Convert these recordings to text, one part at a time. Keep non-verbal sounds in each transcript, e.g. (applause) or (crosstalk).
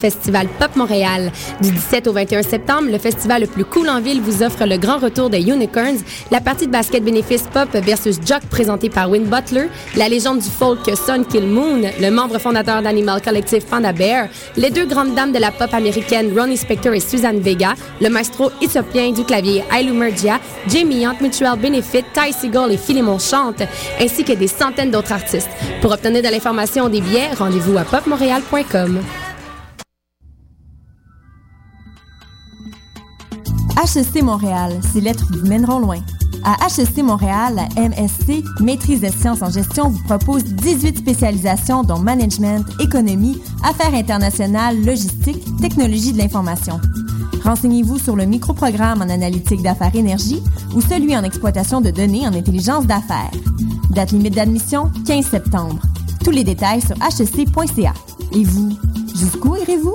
Festival Pop Montréal. Du 17 au 21 septembre, le festival le plus cool en ville vous offre le grand retour des Unicorns, la partie de basket bénéfice pop versus Jock présentée par Win Butler, la légende du folk Son Kill Moon, le membre fondateur d'Animal Collective Panda Bear, les deux grandes dames de la pop américaine Ronnie Spector et Suzanne Vega, le maestro éthiopien du clavier Ailu Mergia, Jamie Hunt, Mutual Benefit, Ty Seagull et Philemon Chante, ainsi que des centaines d'autres artistes. Pour obtenir de l'information des billets, rendez-vous à popmontréal.com. HEC Montréal, ces lettres vous mèneront loin. À HEC Montréal, la MSC, Maîtrise des sciences en gestion, vous propose 18 spécialisations dont management, économie, affaires internationales, logistique, technologie de l'information. Renseignez-vous sur le microprogramme en analytique d'affaires énergie ou celui en exploitation de données en intelligence d'affaires. Date limite d'admission, 15 septembre. Tous les détails sur hec.ca. Et vous, jusqu'où irez-vous?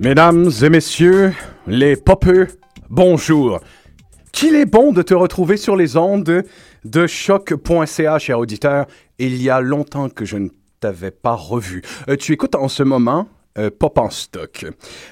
Mesdames et messieurs, les popeux, bonjour. Qu'il est bon de te retrouver sur les ondes de choc.ca, cher auditeur. Il y a longtemps que je ne t'avais pas revu. Euh, tu écoutes en ce moment euh, Pop en stock.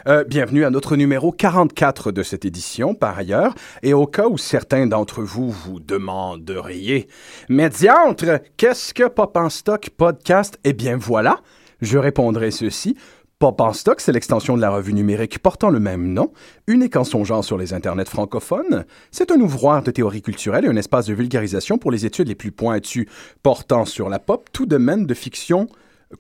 Euh, bienvenue à notre numéro 44 de cette édition, par ailleurs. Et au cas où certains d'entre vous vous demanderiez, Médiantre, qu'est-ce que Pop en stock podcast? Eh bien voilà, je répondrai ceci. Pop en stock, c'est l'extension de la revue numérique portant le même nom, unique en son genre sur les internets francophones. C'est un ouvroir de théorie culturelle et un espace de vulgarisation pour les études les plus pointues portant sur la pop, tout domaine de fiction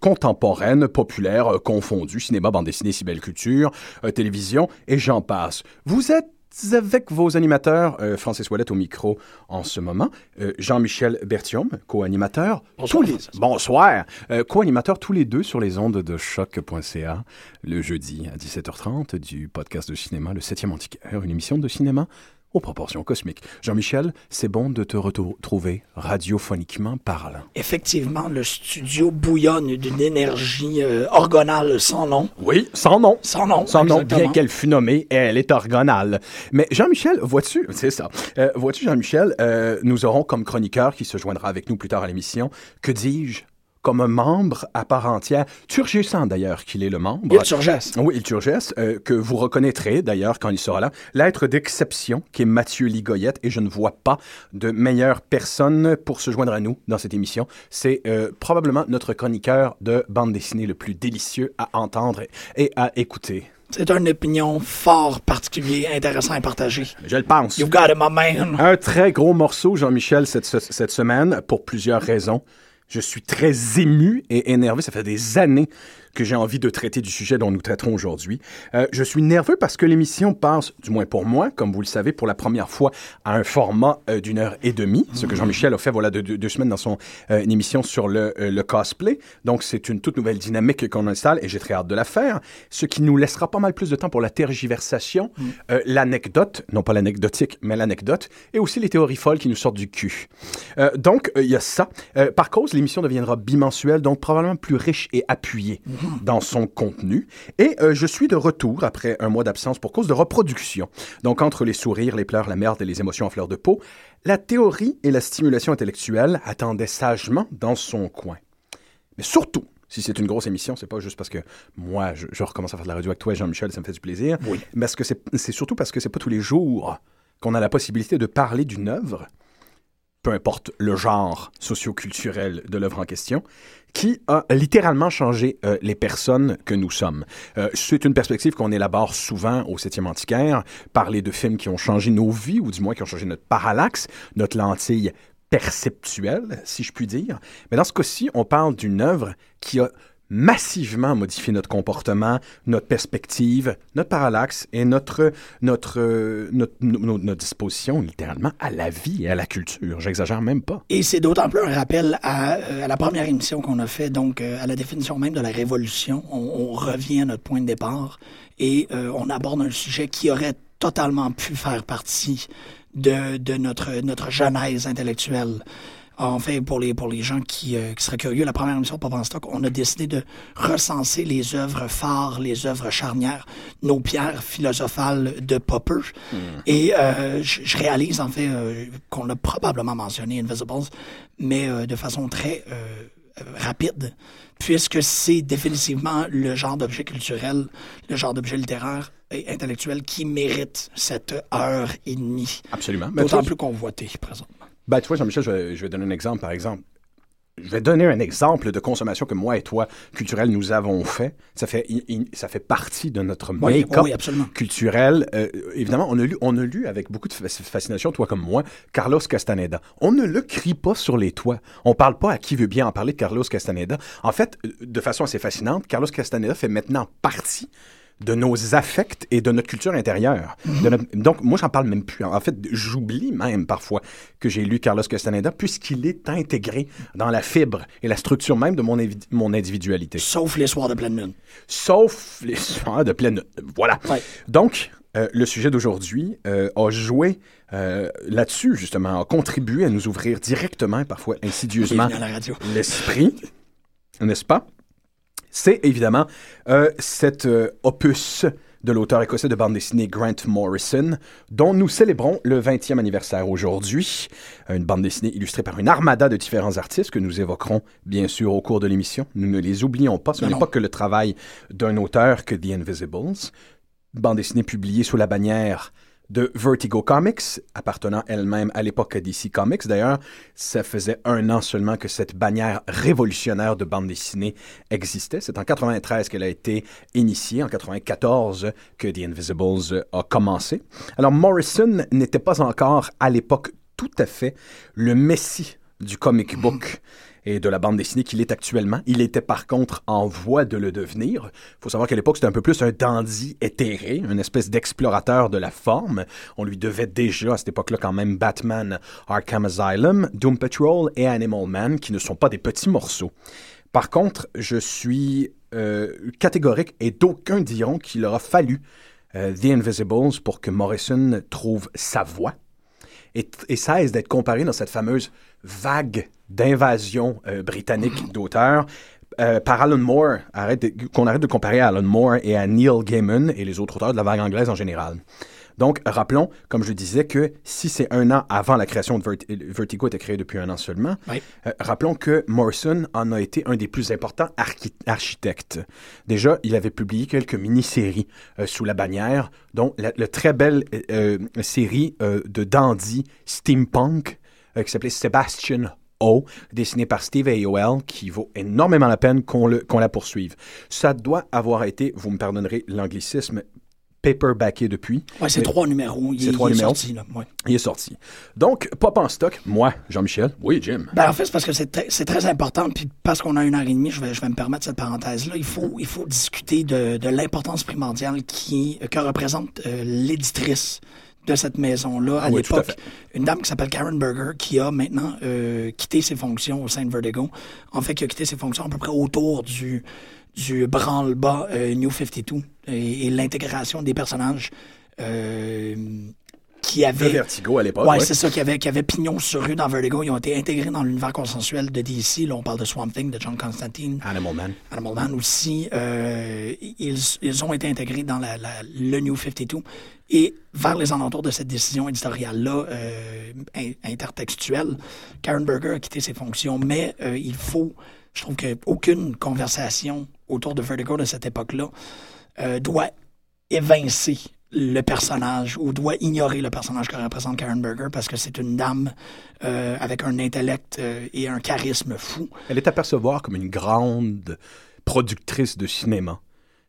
contemporaine, populaire, euh, confondue, cinéma, bande dessinée, si belle culture, euh, télévision, et j'en passe. Vous êtes avec vos animateurs, euh, Francis Ouellet au micro en ce moment, euh, Jean-Michel Bertium, co-animateur. Bonsoir, tous les... Bonsoir. Euh, co-animateur tous les deux sur les ondes de choc.ca le jeudi à 17h30 du podcast de cinéma, le 7e antiquaire, une émission de cinéma aux proportions cosmiques. Jean-Michel, c'est bon de te retrouver radiophoniquement parlant. Effectivement, le studio bouillonne d'une énergie euh, orgonale sans nom. Oui, sans nom. Sans nom. Sans nom, bien qu'elle fût nommée, elle est orgonale. Mais Jean-Michel, vois-tu, c'est ça, euh, vois-tu Jean-Michel, euh, nous aurons comme chroniqueur qui se joindra avec nous plus tard à l'émission, que dis-je, comme un membre à part entière, turgescent d'ailleurs qu'il est le membre. Il Turgès. Oui, il Turgès, euh, que vous reconnaîtrez d'ailleurs quand il sera là. L'être d'exception qui est Mathieu Ligoyette, et je ne vois pas de meilleure personne pour se joindre à nous dans cette émission. C'est euh, probablement notre chroniqueur de bande dessinée le plus délicieux à entendre et à écouter. C'est une opinion fort particulier, intéressant à partager. Je le pense. You've got it, my man. Un très gros morceau, Jean-Michel, cette, cette semaine, pour plusieurs raisons. Je suis très ému et énervé. Ça fait des années que j'ai envie de traiter du sujet dont nous traiterons aujourd'hui. Euh, je suis nerveux parce que l'émission passe, du moins pour moi, comme vous le savez, pour la première fois à un format euh, d'une heure et demie, ce que Jean-Michel a fait voilà de, de, deux semaines dans son euh, émission sur le, le cosplay. Donc c'est une toute nouvelle dynamique qu'on installe et j'ai très hâte de la faire, ce qui nous laissera pas mal plus de temps pour la tergiversation, mm. l'anecdote, non pas l'anecdotique, mais l'anecdote, et aussi les théories folles qui nous sortent du cul. donc il y a ça. par cause, l'émission deviendra bimensuelle, donc probablement plus riche et appuyée. Mm dans son contenu. Et euh, je suis de retour après un mois d'absence pour cause de reproduction. Donc, entre les sourires, les pleurs, la merde et les émotions en fleur de peau, la théorie et la stimulation intellectuelle attendaient sagement dans son coin. Mais surtout, si c'est une grosse émission, c'est pas juste parce que moi, je, je, recommence à faire de la radio avec toi, Jean-Michel, ça me fait du plaisir. Oui. Mais c'est surtout parce que c'est pas tous les jours qu'on a la possibilité de parler d'une œuvre peu importe le genre socioculturel de l'œuvre en question, qui a littéralement changé euh, les personnes que nous sommes. Euh, c'est une perspective qu'on élabore souvent au 7e antiquaire, parler de films qui ont changé nos vies, ou du moins qui ont changé notre parallaxe, notre lentille perceptuelle, si je puis dire. Mais dans ce cas-ci, on parle d'une œuvre qui a massivement modifié notre comportement, notre perspective, notre parallaxe et notre, notre, euh, notre, no- notre disposition littéralement à la vie et à la culture. J'exagère même pas. Et c'est d'autant plus un rappel à, euh, la première émission qu'on a fait, donc euh, à la définition même de la révolution. On, revient à notre point de départ et on aborde un sujet qui aurait totalement pu faire partie de, de notre, notre genèse intellectuelle. En fait, pour les, pour les gens qui, euh, qui seraient curieux, la première émission de Stock, on a décidé de recenser les œuvres phares, les œuvres charnières, nos pierres philosophales de Popper. Et euh, je, réalise, en fait, euh, qu'on l'a probablement mentionné, Invisibles, mais euh, de façon très euh, rapide, puisque c'est définitivement le genre d'objet culturel, le genre d'objet littéraire et intellectuel qui mérite cette heure et demie. Absolument. Mais D'autant plus convoité, présentement. Ben, tu vois, Jean-Michel, je vais, je vais donner un exemple, par exemple. Je vais donner un exemple de consommation que moi et toi, culturel, nous avons fait. Ça fait, i- i- ça fait partie de notre Oui, make-up oui, absolument. culturel. Euh, évidemment, on a, lu, on a lu avec beaucoup de fa- fascination, toi comme moi, Carlos Castaneda. On ne le crie pas sur les toits. On parle pas à qui veut bien en parler de Carlos Castaneda. En fait, euh, de façon assez fascinante, Carlos Castaneda fait maintenant partie de nos affects et de notre culture intérieure. De notre- Donc, moi, j'en parle même plus. En fait, j'oublie même parfois que j'ai lu Carlos Castaneda, puisqu'il est intégré dans la fibre et la structure même de mon, mon individualité. Sauf les soirs de pleine lune. Sauf les soirs de pleine... Voilà. Ouais. Donc, euh, le sujet d'aujourd'hui euh, a joué euh, là-dessus, justement, a contribué à nous ouvrir directement, parfois insidieusement, l'esprit, n'est-ce pas? C'est évidemment euh, cet euh, opus de l'auteur écossais de bande dessinée Grant Morrison, dont nous célébrons le 20e anniversaire aujourd'hui. Une bande dessinée illustrée par une armada de différents artistes que nous évoquerons bien sûr au cours de l'émission. Nous ne les oublions pas. Ce n'est pas que le travail d'un auteur que The Invisibles. Bande dessinée publiée sous la bannière de Vertigo Comics, appartenant elle-même à l'époque DC Comics. D'ailleurs, ça faisait un an seulement que cette bannière révolutionnaire de bande dessinée existait. C'est en 93 qu'elle a été initiée, en 94 que The Invisibles a commencé. Alors, Morrison n'était pas encore à l'époque tout à fait le messie du comic book (laughs) et de la bande dessinée qu'il est actuellement. Il était par contre en voie de le devenir. Il faut savoir qu'à l'époque, c'était un peu plus un dandy éthéré, une espèce d'explorateur de la forme. On lui devait déjà à cette époque-là quand même Batman, Arkham Asylum, Doom Patrol et Animal Man, qui ne sont pas des petits morceaux. Par contre, je suis euh, catégorique et d'aucuns diront qu'il aura fallu euh, The Invisibles pour que Morrison trouve sa voie et, et cesse d'être comparé dans cette fameuse vague d'invasion euh, britannique (clears throat) d'auteurs euh, par Alan Moore, qu'on arrête de comparer à Alan Moore et à Neil Gaiman et les autres auteurs de la vague anglaise en général. Donc, rappelons, comme je disais, que si c'est un an avant la création de Vert- Vertigo était créé depuis un an seulement, Oui. euh, rappelons que Morrison en a été un des plus importants archi- architectes. Déjà, il avait publié quelques mini-séries euh, sous la bannière, dont la, la très belle euh, série de dandy steampunk qui s'appelait Sebastian O, dessinée par Steve AOL, qui vaut énormément la peine qu'on la poursuive. Ça doit avoir été, vous me pardonnerez l'anglicisme, paperbacké depuis. Ouais, c'est trois numéros. Il, C'est trois il est numéros. sorti, là. Ouais. Il est sorti. Donc, pop en stock, moi, Jean-Michel. Oui, Jim. Ben, en fait, c'est parce que c'est très, important. Puis parce qu'on a une heure et demie, je vais, je vais me permettre cette parenthèse-là. Il faut, il faut discuter de, de l'importance primordiale qui, que représente euh, l'éditrice de cette maison-là à Oui, tout à l'époque. Une dame qui s'appelle Karen Berger, qui a maintenant euh, quitté ses fonctions au sein de Vertigo. En fait, qui a quitté ses fonctions à peu près autour du, du branle-bas euh, New 52 et, et l'intégration des personnages euh, qui De avaient... Vertigo à l'époque. Ouais, ouais. c'est ça, qui avait, qui avait pignon sur rue dans Vertigo. Ils ont été intégrés dans l'univers consensuel de DC. Là, on parle de Swamp Thing, de John Constantine. Animal Man. Animal Man aussi. Euh, ils, ils ont été intégrés dans la, la- le New 52. Et vers les alentours de cette décision éditoriale-là, euh, in- intertextuelle, Karen Berger a quitté ses fonctions. Mais euh, il faut, je trouve qu'aucune conversation autour de Vertigo de cette époque-là euh, doit évincer le personnage ou doit ignorer le personnage que représente Karen Berger parce que c'est une dame euh, avec un intellect euh, et un charisme fou. Elle est à percevoir comme une grande productrice de cinéma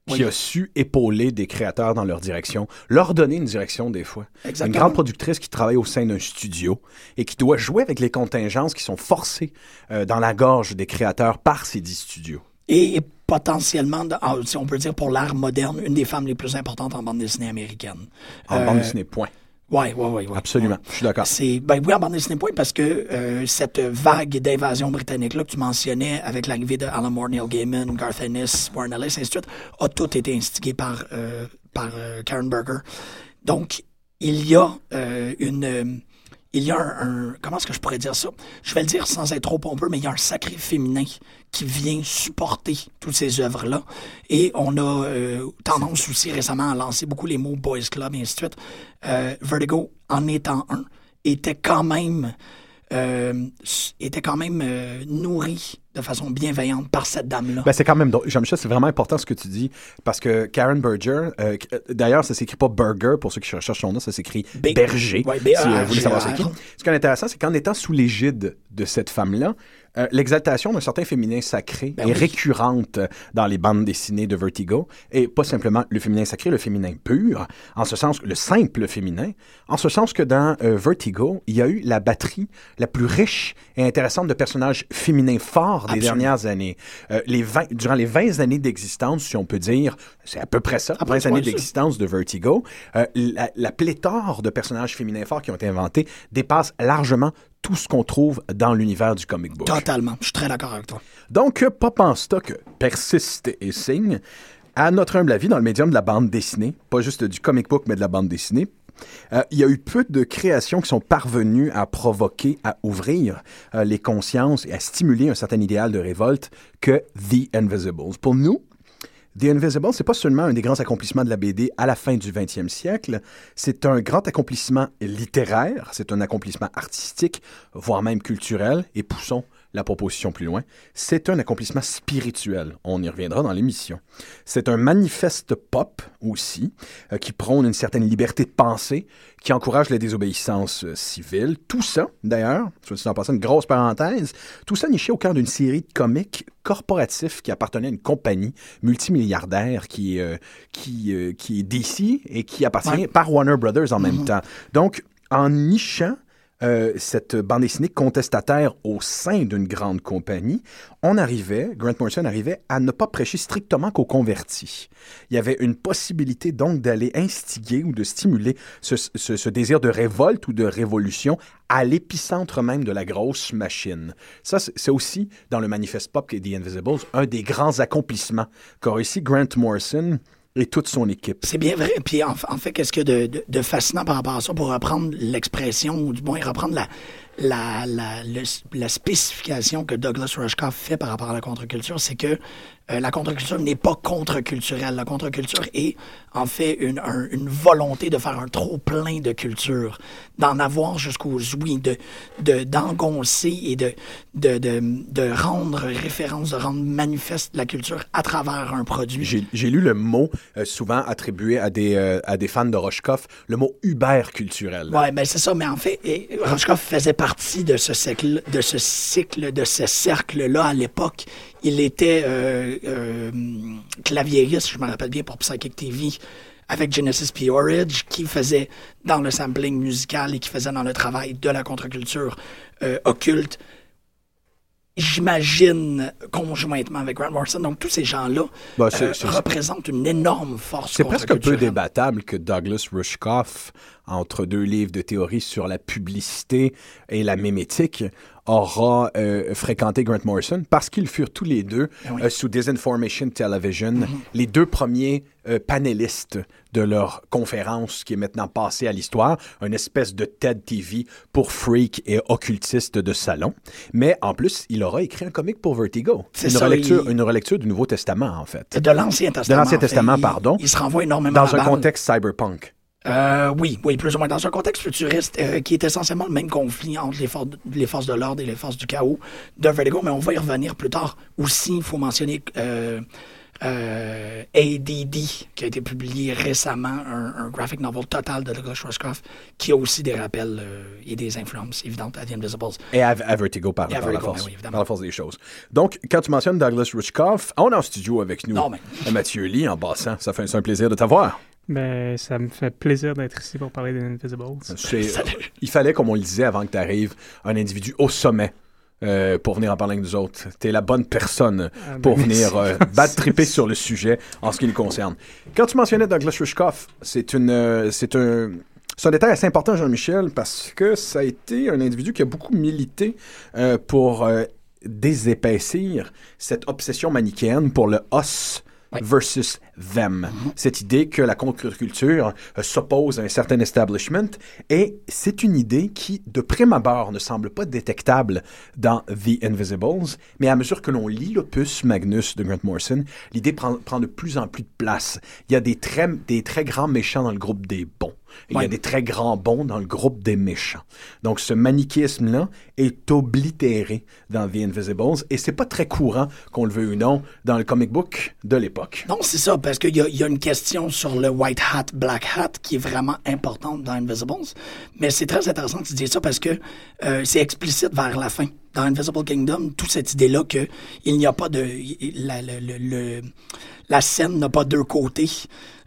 qui Oui. a su épauler des créateurs dans leur direction, leur donner une direction des fois. Exactement. Une grande productrice qui travaille au sein d'un studio et qui doit jouer avec les contingences qui sont forcées euh, dans la gorge des créateurs par ces dix studios. Et, potentiellement, ah, si on peut dire pour l'art moderne, une des femmes les plus importantes en bande dessinée américaine. En bande dessinée, point. Oui, oui, oui. Ouais, Absolument, je suis d'accord. C'est, ben oui, en bande dessinée, point, parce que euh, cette vague d'invasion britannique-là que tu mentionnais avec l'arrivée de Alan Moore, Neil Gaiman, Garth Ennis, Warren Ellis, ainsi de suite, a tout été instigé par, euh, par euh, Karen Berger. Donc, il y a une il y a un, comment est-ce que je pourrais dire ça? Je vais le dire sans être trop pompeux, mais il y a un sacré féminin qui vient supporter toutes ces œuvres-là. Et on a euh, tendance aussi récemment à lancer beaucoup les mots Boys Club et ainsi de suite. Euh, Vertigo, en étant un, était quand même euh, était quand même nourri de façon bienveillante par cette dame-là. Ben, c'est quand même Jean-Michel, c'est vraiment important ce que tu dis parce que Karen Berger, euh, d'ailleurs, ça s'écrit pas Burger pour ceux qui cherchent son nom, ça s'écrit Berger. Ouais, si vous voulez savoir c'est qui. Ce qui est intéressant, c'est qu'en étant sous l'égide de cette femme-là, euh, l'exaltation d'un certain féminin sacré ben est récurrente dans les bandes dessinées de Vertigo, et pas simplement le féminin sacré, le féminin pur, en ce sens, le simple féminin, en ce sens que dans euh, Vertigo, il y a eu la batterie la plus riche et intéressante de personnages féminins forts des dernières années. Euh, les 20, durant les 20 années d'existence, si on peut dire, c'est à peu près ça, 20 années d'existence de Vertigo, la, la pléthore de personnages féminins forts qui ont été inventés dépasse largement tout ce qu'on trouve dans l'univers du comic book. Totalement. Je suis très d'accord avec toi. Donc, Pop en stock persiste et signe. À notre humble avis, dans le médium de la bande dessinée, pas juste du comic book, mais de la bande dessinée, euh, il y a eu peu de créations qui sont parvenues à provoquer, à ouvrir euh, les consciences et à stimuler un certain idéal de révolte que The Invisibles. Pour nous, The Invisible, c'est pas seulement un des grands accomplissements de la BD à la fin du 20e siècle, c'est un grand accomplissement littéraire, c'est un accomplissement artistique, voire même culturel, et poussons la proposition plus loin, c'est un accomplissement spirituel. On y reviendra dans l'émission. C'est un manifeste pop aussi, euh, qui prône une certaine liberté de pensée, qui encourage la désobéissance euh, civile. Tout ça, d'ailleurs, soit en passant une grosse parenthèse, tout ça niché au cœur d'une série de comics corporatifs qui appartenait à une compagnie multimilliardaire qui, euh, qui, qui est DC et qui appartient par Warner Brothers en même mm-hmm. temps. Donc, en nichant euh, cette bande dessinée contestataire au sein d'une grande compagnie, on arrivait, Grant Morrison arrivait à ne pas prêcher strictement qu'aux convertis. Il y avait une possibilité donc d'aller instiguer ou de stimuler ce, désir de révolte ou de révolution à l'épicentre même de la grosse machine. Ça, c'est aussi dans le manifeste pop The Invisibles un des grands accomplissements qu'a réussi Grant Morrison et toute son équipe. C'est bien vrai. Puis en, fait, qu'est-ce que de, de, de, fascinant par rapport à ça, pour reprendre l'expression, ou du moins reprendre la, la, la, la, spécification que Douglas Rushkoff fait par rapport à la contre-culture, c'est que euh, la contre-culture n'est pas contre-culturelle. La contre-culture est en fait une, une, volonté de faire un trop plein de culture, d'en avoir jusqu'aux ouïes, de, d'engoncer et de, de, de, de, rendre référence, de rendre manifeste la culture à travers un produit. J'ai, lu le mot euh, souvent attribué à des, euh, à des fans de Rushkoff, le mot Uber culturel. Oui, ben c'est ça, mais en fait, Rushkoff faisait partie de ce cycle, de ce cycle, de ce cercle-là à l'époque. Il était euh, euh, claviériste, je me rappelle bien, pour Psychic TV avec Genesis P. Orridge, qui faisait dans le sampling musical et qui faisait dans le travail de la contre-culture euh, occulte. J'imagine conjointement avec Grant Morrison. Donc, tous ces gens-là ben, représentent une énorme force. C'est presque un peu débattable que Douglas Rushkoff, entre deux livres de théorie sur la publicité et la mémétique, aura euh, fréquenté Grant Morrison parce qu'ils furent tous les deux ah euh, sous Disinformation Television, mm-hmm. les deux premiers euh, panélistes de leur conférence qui est maintenant passée à l'histoire, une espèce de TED TV pour freaks et occultistes de salon. Mais en plus, il aura écrit un comic pour Vertigo. Une, ça, relecture, une relecture du Nouveau Testament, en fait. De l'Ancien Testament. De l'Ancien Testament, pardon. Il, se renvoie énormément Dans un contexte cyberpunk. Euh, oui, oui, plus ou moins dans un contexte futuriste euh, qui est essentiellement le même conflit entre les, les forces de l'ordre et les forces du chaos de Vertigo, mais on va y revenir plus tard. Aussi, il faut mentionner euh, ADD, qui a été publié récemment, un, graphic novel total de Douglas Rushkoff, qui a aussi des rappels et des influences évidentes à The Invisibles. Et à, Vertigo par, par, la force, par, la force, des choses. Donc, quand tu mentionnes Douglas Rushkoff, on est en studio avec nous. Non, mais... Mathieu Lee, en passant, ça fait un plaisir de t'avoir. Ben, ça me fait plaisir d'être ici pour parler des Invisibles. il fallait, comme on le disait avant que tu arrives, un individu au sommet euh, pour venir en parler avec nous autres. T'es la bonne personne Ah, ben, pour venir euh, (laughs) battre triper sur le sujet en ce qui nous concerne. Quand tu mentionnais Douglas Rushkoff, c'est une, euh, c'est un, c'est un détail assez important, Jean-Michel, parce que ça a été un individu qui a beaucoup milité euh, pour euh, désépaissir cette obsession manichéenne pour le os Versus them. Cette idée que la contre-culture euh, s'oppose à un certain establishment. Et c'est une idée qui, de prime abord, ne semble pas détectable dans The Invisibles, mais à mesure que l'on lit l'opus Magnus de Grant Morrison, l'idée prend, prend de plus en plus de place. Il y a des très, des très grands méchants dans le groupe des bons. Et Il y a des très grands bons dans le groupe des méchants. Donc, ce manichéisme-là est oblitéré dans The Invisibles, et c'est pas très courant, qu'on le veuille ou non, dans le comic book de l'époque. Non, c'est ça, parce qu'il y, a- il y a une question sur le white hat, black hat qui est vraiment importante dans Invisibles. Mais c'est très intéressant que tu dises ça parce que euh, c'est explicite vers la fin. Dans Invisible Kingdom, toute cette idée-là que il n'y a pas de. La, le- le- le- la scène n'a pas deux côtés.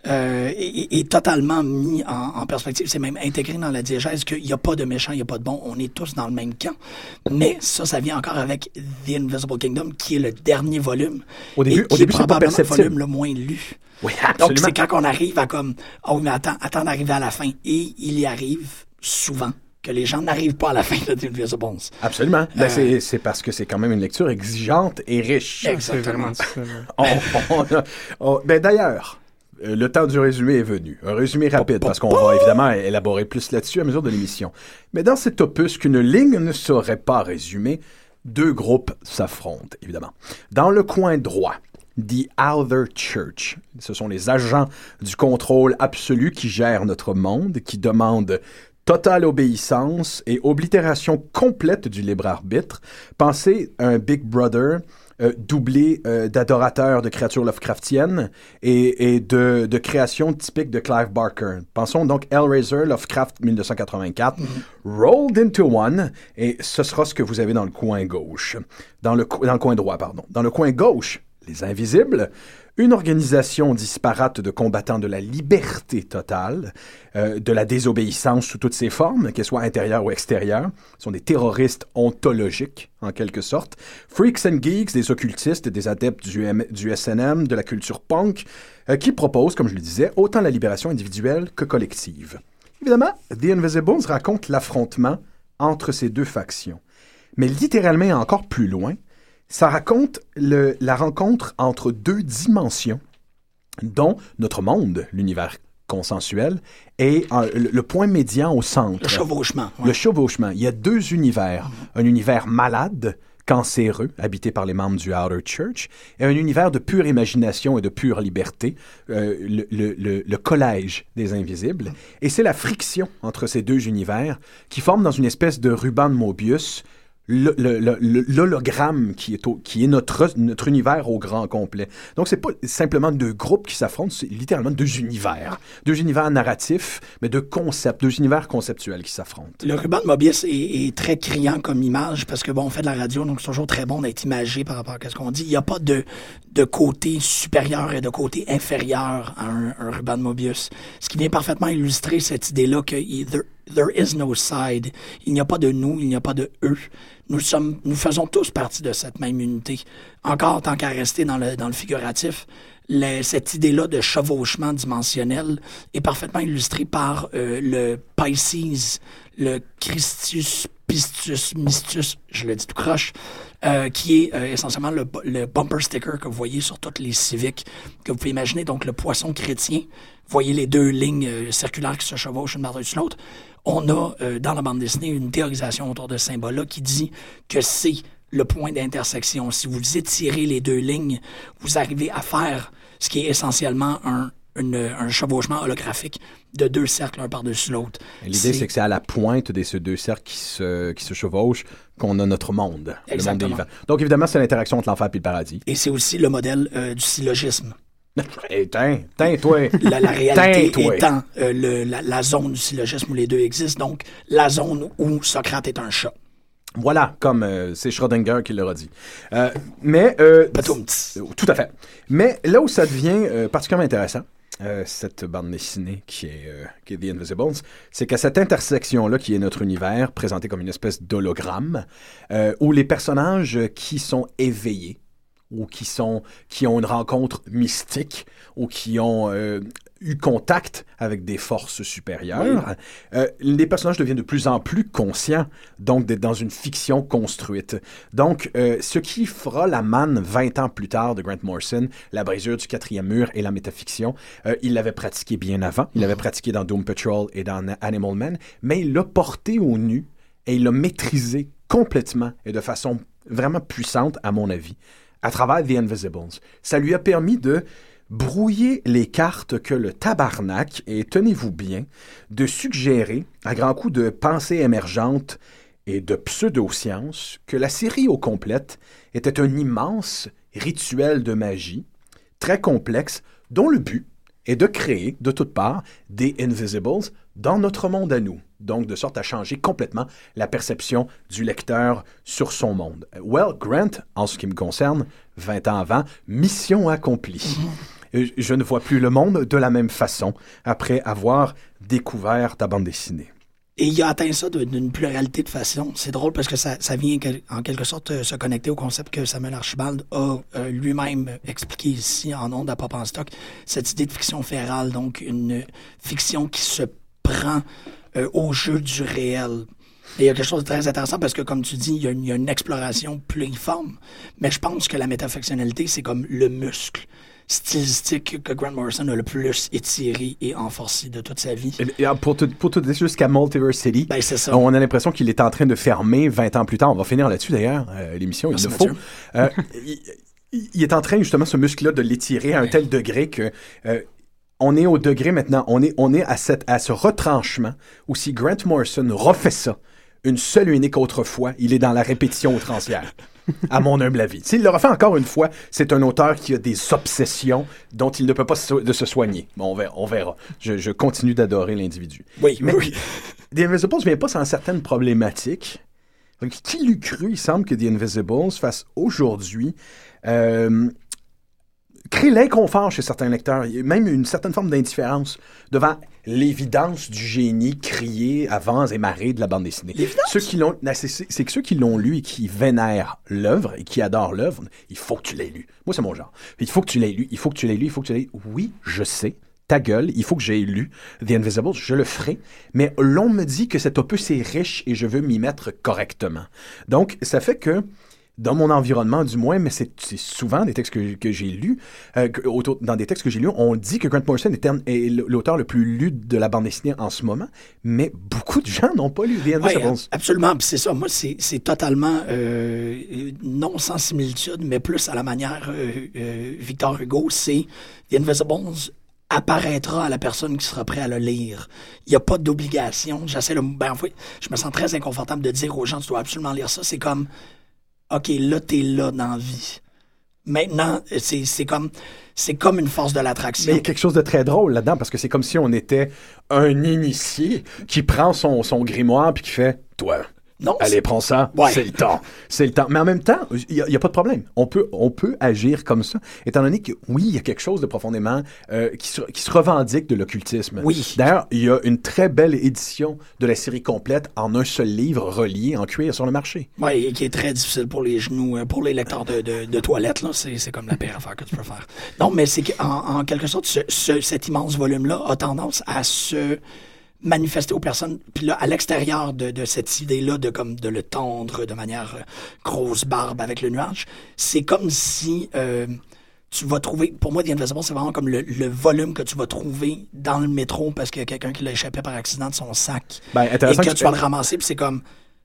Euh, est, est totalement mis en, en perspective. C'est même intégré dans la diégèse qu'il n'y a pas de méchant, il n'y a pas de bon. On est tous dans le même camp. Mais ça, ça vient encore avec The Invisible Kingdom, qui est le dernier volume. Au début- et qui au début, est c'est pas probablement le volume le moins lu. Oui, Donc, absolument. c'est quand on arrive à comme, oh, mais attends, attends d'arriver à la fin. Et il y arrive souvent que les gens n'arrivent pas à la fin de The Invisibles. Absolument. Ben, Euh, c'est- c'est parce que c'est quand même une lecture exigeante et riche. Exactement. On- on on- ben, D'ailleurs, le temps du résumé est venu. Un résumé rapide, parce qu'on va évidemment élaborer plus là-dessus à mesure de l'émission. Mais dans cet opus qu'une ligne ne saurait pas résumer, deux groupes s'affrontent, évidemment. Dans le coin droit, The Outer Church. Ce sont les agents du contrôle absolu qui gèrent notre monde, qui demandent totale obéissance et oblitération complète du libre arbitre. Pensez à un Big Brother euh, doublé euh, d'adorateurs de créatures Lovecraftiennes et, et de, de créations typiques de Clive Barker. Pensons donc Hellraiser, Lovecraft 1984, Rolled into One, et ce sera ce que vous avez dans le coin gauche. Dans le, dans le coin droit, pardon. Dans le coin gauche, les Invisibles, une organisation disparate de combattants de la liberté totale, euh, de la désobéissance sous toutes ses formes, qu'elles soient intérieures ou extérieures. Ce sont des terroristes ontologiques, en quelque sorte. Freaks and geeks, des occultistes, des adeptes du, SNM, de la culture punk, euh, qui proposent, comme je le disais, autant la libération individuelle que collective. Évidemment, The Invisibles raconte l'affrontement entre ces deux factions. Mais littéralement encore plus loin, ça raconte le- la rencontre entre deux dimensions, dont notre monde, l'univers consensuel, est euh, le, le point médian au centre. Le chevauchement. ouais. Le chevauchement. Il y a deux univers. Un univers malade, cancéreux, habité par les membres du Outer Church, et un univers de pure imagination et de pure liberté, euh, le, le- le- le collège des invisibles. Et c'est la friction entre ces deux univers qui forme dans une espèce de ruban de Mobius l'hologramme qui est, notre, univers au grand complet. Donc, c'est pas simplement deux groupes qui s'affrontent, c'est littéralement deux univers. Deux univers narratifs, mais deux concepts, deux univers conceptuels qui s'affrontent. Le ruban de Mobius est, très criant comme image parce que bon, on fait de la radio, donc c'est toujours très bon d'être imagé par rapport à ce qu'on dit. Il n'y a pas de, côté supérieur et de côté inférieur à un, ruban de Mobius. Ce qui vient parfaitement illustrer cette idée-là que il- there, is no side. Il n'y a pas de nous, il n'y a pas de eux. Nous sommes, nous faisons tous partie de cette même unité. Encore, tant qu'à rester dans le, dans le figuratif, le- cette idée-là de chevauchement dimensionnel est parfaitement illustrée par euh, le Pisces, le Christus Pistus Mistus, je le dis tout croche, euh, qui est euh, essentiellement le, le bumper sticker que vous voyez sur toutes les civiques que vous pouvez imaginer. Donc, le poisson chrétien, vous voyez les deux lignes circulaires qui se chevauchent une par-dessus l'autre. On a, euh, dans la bande dessinée, une théorisation autour de ce symbole-là qui dit que c'est le point d'intersection. Si vous étirez les deux lignes, vous arrivez à faire ce qui est essentiellement un, une- un chevauchement holographique de deux cercles un par-dessus l'autre. L'idée, c'est que c'est à la pointe de ces deux cercles qui se, qui se chevauchent qu'on a notre monde, le monde des Exactement. vivants. Donc, évidemment, c'est l'interaction entre l'enfer et le paradis. Et c'est aussi le modèle euh, du syllogisme. Et tiens, tiens, toi. La, la réalité étant euh, le- la, la zone du syllogisme où les deux existent, donc la zone où Socrate est un chat. Voilà, comme euh, c'est Schrödinger qui l'aura dit. Euh, mais... Tout à fait. Mais là où ça devient particulièrement intéressant, cette bande dessinée qui est, qui est The Invisibles, c'est qu'à cette intersection-là, qui est notre univers, présenté comme une espèce d'hologramme, où les personnages qui sont éveillés, ou qui, sont, qui ont une rencontre mystique, ou qui ont euh, eu contact avec des forces supérieures, euh, les personnages deviennent de plus en plus conscients, donc d'être dans une fiction construite. Donc, euh, ce qui fera la manne 20 ans plus tard de Grant Morrison, la brisure du quatrième mur et la métafiction, euh, il l'avait pratiqué bien avant. Il l'avait pratiqué dans Doom Patrol et dans Animal Man, mais il l'a porté au nu et il l'a maîtrisé complètement et de façon vraiment puissante, à mon avis, à travers The Invisibles. Ça lui a permis de brouiller les cartes que le tabarnak, et tenez-vous bien, de suggérer, à grands coups de pensée émergente et de pseudo-science, que la série au complète était un immense rituel de magie, très complexe, dont le but est de créer, de toutes parts, des Invisibles dans notre monde à nous. Donc, de sorte à changer complètement la perception du lecteur sur son monde. Well, Grant, en ce qui me concerne, 20 ans avant, mission accomplie. (laughs) Euh, Je ne vois plus le monde de la même façon après avoir découvert ta bande dessinée. Et il a atteint ça d'une pluralité de façons. C'est drôle parce que ça, ça vient en quelque sorte euh, se connecter au concept que Samuel Archibald a euh, lui-même expliqué ici en ondes à Pop en stock. Cette idée de fiction férale, donc une fiction qui se prend euh, au jeu du réel. Et il y a quelque chose de très intéressant parce que, comme tu dis, il y a une, il y a une exploration pluriforme. Mais je pense que la métafictionnalité, c'est comme le muscle stylistique que Grant Morrison a le plus étiré et enforcé de toute sa vie. Et, ah, pour, te, pour te dire jusqu'à Multiverse City, Ben, ça. on a l'impression qu'il est en train de fermer 20 ans plus tard. On va finir là-dessus d'ailleurs, euh, l'émission, il le faut. Euh, il, il- il est en train justement, ce muscle-là, de l'étirer à un tel degré que... euh, on est au degré maintenant, on est, on est à, cette, à ce retranchement où si Grant Morrison refait ça une seule et unique autre fois, il est dans la répétition outrancière. À mon humble avis. S'il le refait encore une fois, c'est un auteur qui a des obsessions dont il ne peut pas se, de se soigner. Bon, on verra. On verra. Je, je continue d'adorer l'individu. Oui, Mais oui. (laughs) The Invisibles ne vient pas sans certaines problématiques. Donc, qui l'eût cru, il semble que The Invisibles fasse aujourd'hui euh, créer l'inconfort chez certains lecteurs, Il y a même une certaine forme d'indifférence devant l'évidence du génie crié à vents et marées de la bande dessinée. Ceux qui l'ont, c'est- c'est que ceux qui l'ont lu et qui vénèrent l'œuvre et qui adorent l'œuvre, il faut que tu l'aies lu. Moi, c'est mon genre. Il faut que tu l'aies lu, il faut que tu l'aies lu, il faut que tu l'aies lu. Oui, je sais. Ta gueule, il faut que j'aie lu The Invisible, je le ferai. Mais l'on me dit que cet opus est riche et je veux m'y mettre correctement. Donc, ça fait que dans mon environnement du moins, mais c'est souvent des textes que, que j'ai lus, euh, que- autour- dans des textes que j'ai lus, on dit que Grant Morrison est, l'auteur le plus lu de la bande dessinée en ce moment, mais beaucoup de gens n'ont pas lu The Invisibles. absolument. C'est ça. Moi, c'est totalement euh, non sans similitude, mais plus à la manière euh, Victor Hugo. C'est The Invisibles apparaîtra à la personne qui sera prêt à le lire. Il n'y a pas d'obligation. J'essaie de... Ben, en fait, je me sens très inconfortable de dire aux gens, tu dois absolument lire ça. C'est comme, OK, là, t'es là dans la vie. Maintenant, c'est comme, comme une force de Mais il l'attraction. y a quelque chose de très drôle là-dedans, parce que c'est comme si on était un initié qui prend son, son grimoire puis qui fait « Toi, Non, Allez, prends ça. Ouais. C'est le temps. C'est le temps. Mais en même temps, il n'y a, pas de problème. On peut, on peut agir comme ça, étant donné que, oui, il y a quelque chose de profondément euh, qui, se, qui se revendique de l'occultisme. Oui. D'ailleurs, il y a une très belle édition de la série complète en un seul livre relié en cuir sur le marché. Oui, et qui est très difficile pour les genoux, euh, pour les lecteurs de, de, de toilettes, c'est, c'est comme la pire affaire que tu peux faire. Non, mais c'est qu'en en quelque sorte, ce, ce- cet immense volume-là a tendance à se manifester aux personnes, puis là, à l'extérieur de, de cette idée-là de comme de le tendre de manière euh, grosse barbe avec le nuage, c'est comme si euh, tu vas trouver, pour moi, The Invisible, c'est vraiment comme le, le volume que tu vas trouver dans le métro parce qu'il y a quelqu'un qui l'a échappé par accident de son sac. Ben, et intéressant que que tu vas le ramasser, puis c'est comme,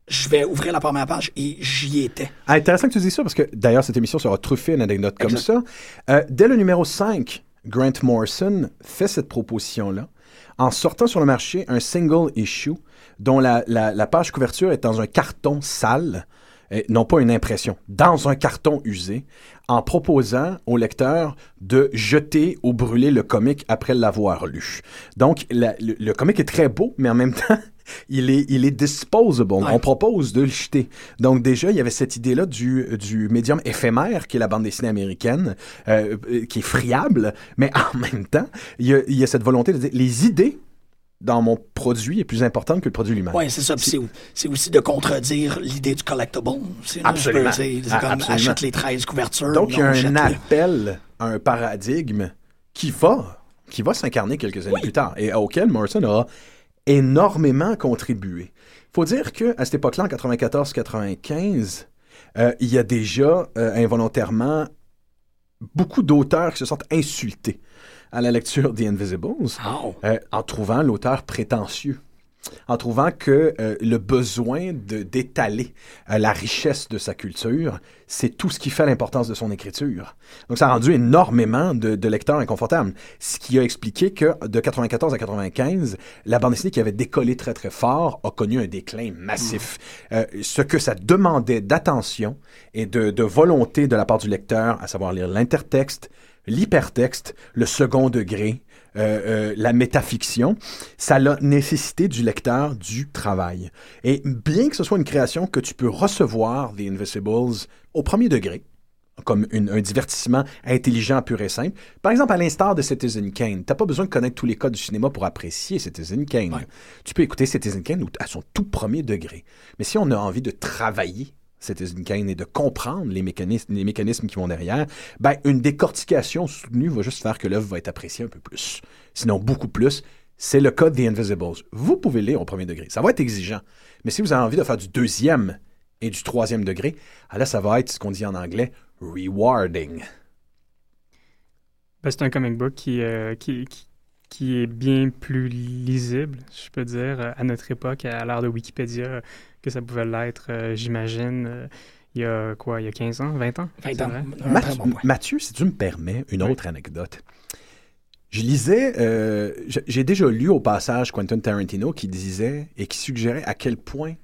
je vais ouvrir la première page et j'y étais. Ah, intéressant que tu dis ça, parce que d'ailleurs, cette émission sera truffée d'une anecdote comme ça. Euh, dès le numéro 5, Grant Morrison fait cette proposition-là en sortant sur le marché un single issue dont la, page couverture est dans un carton sale, non pas une impression, dans un carton usé, en proposant au lecteur de jeter ou brûler le comic après l'avoir lu. Donc, le comic est très beau, mais en même (laughs) temps, il est, il est disposable. On propose de le jeter. Donc déjà, il y avait cette idée-là du, du médium éphémère, qui est la bande dessinée américaine, euh, qui est friable, mais (laughs) en même temps, il y a, il y a cette volonté de dire les idées dans mon produit est plus importante que le produit lui-même. Oui, c'est ça. C'est aussi de contredire l'idée du collectible. Absolument. C'est comme achète les 13 couvertures. Donc, il y a un appel à un paradigme qui va, qui va s'incarner quelques années plus tard et auquel Morrison a énormément contribué. Il faut dire qu'à cette époque-là, en 94-95, euh, il y a déjà euh, involontairement beaucoup d'auteurs qui se sentent insultés à la lecture The Invisibles euh, en trouvant l'auteur prétentieux en trouvant que euh, le besoin d'étaler euh, la richesse de sa culture, c'est tout ce qui fait l'importance de son écriture. Donc ça a rendu énormément de, de, lecteurs inconfortables, ce qui a expliqué que de 94 à 95, la bande dessinée qui avait décollé très très fort a connu un déclin massif. ce que ça demandait d'attention et de, de volonté de la part du lecteur, à savoir lire l'intertexte, l'hypertexte, le second degré, euh, euh, la métafiction, ça a nécessité du lecteur du travail. Et bien que ce soit une création que tu peux recevoir, The Invisibles, au premier degré, comme un divertissement intelligent, pur et simple. Par exemple, à l'instar de Citizen Kane, t'as pas besoin de connaître tous les codes du cinéma pour apprécier Citizen Kane. Tu peux écouter Citizen Kane à son tout premier degré. Mais si on a envie de travailler Citizen Kane et de comprendre les mécanismes, les mécanismes qui vont derrière, ben, une décortication soutenue va juste faire que l'œuvre va être appréciée un peu plus. Sinon, beaucoup plus. C'est le cas de The Invisibles. Vous pouvez lire au premier degré. Ça va être exigeant. Mais si vous avez envie de faire du deuxième et du troisième degré, ah là, ça va être ce qu'on dit en anglais rewarding. Ben, c'est un comic book qui, euh, qui, qui, est bien plus lisible, je peux dire, à notre époque, à l'ère de Wikipédia que ça pouvait l'être, euh, j'imagine, euh, il y a quoi, il y a 15 ans, 20 ans? 20 ans. Mathieu, si tu me permets, une autre anecdote. Je lisais, euh, j'ai déjà lu au passage Quentin Tarantino qui disait et qui suggérait à quel point,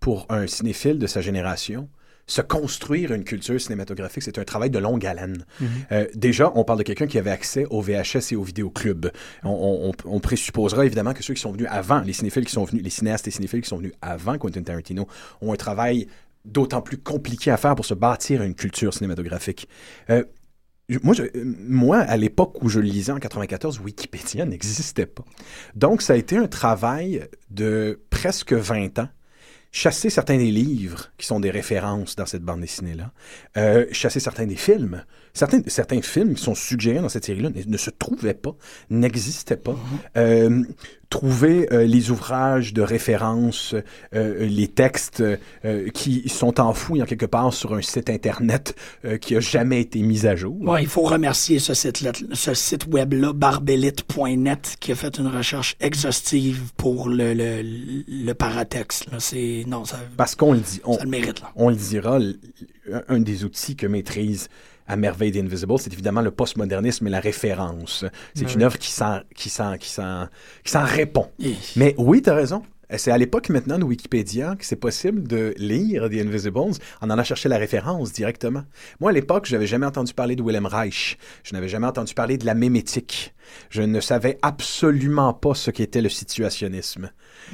pour un cinéphile de sa génération, se construire une culture cinématographique, c'est un travail de longue haleine. Mhm. Euh, déjà, on parle de quelqu'un qui avait accès au VHS et au vidéoclub. On, on, présupposera évidemment que ceux qui sont venus avant, les cinéphiles qui sont venus, les cinéastes et cinéphiles qui sont venus avant Quentin Tarantino, ont un travail d'autant plus compliqué à faire pour se bâtir une culture cinématographique. Euh, moi, moi, à l'époque où je lisais en 94, Wikipédia (laughs) n'existait pas. Donc, ça a été un travail de presque 20 ans chasser certains des livres qui sont des références dans cette bande dessinée-là, euh, chasser certains des films. Certains, certains films qui sont suggérés dans cette série-là ne, se trouvaient pas, n'existaient pas. Euh, trouver euh, les ouvrages de référence, euh, les textes qui sont enfouis en quelque part sur un site Internet qui a jamais été mis à jour. Ouais, il faut remercier ce site, ce site web-là, barbelite.net, qui a fait une recherche exhaustive pour le, le, le paratexte. C'est, non, ça, Parce qu'on le dit. On, ça le mérite. Là. On le dira, un des outils que maîtrise à merveille d'Invisible, c'est évidemment le postmodernisme et la référence. C'est une œuvre qui s'en, qui qui répond. Mais oui, tu as raison. C'est à l'époque maintenant de Wikipédia que c'est possible de lire The Invisibles en allant chercher la référence directement. Moi, à l'époque, je n'avais jamais entendu parler de Willem Reich. Je n'avais jamais entendu parler de la mémétique. Je ne savais absolument pas ce qu'était le situationnisme.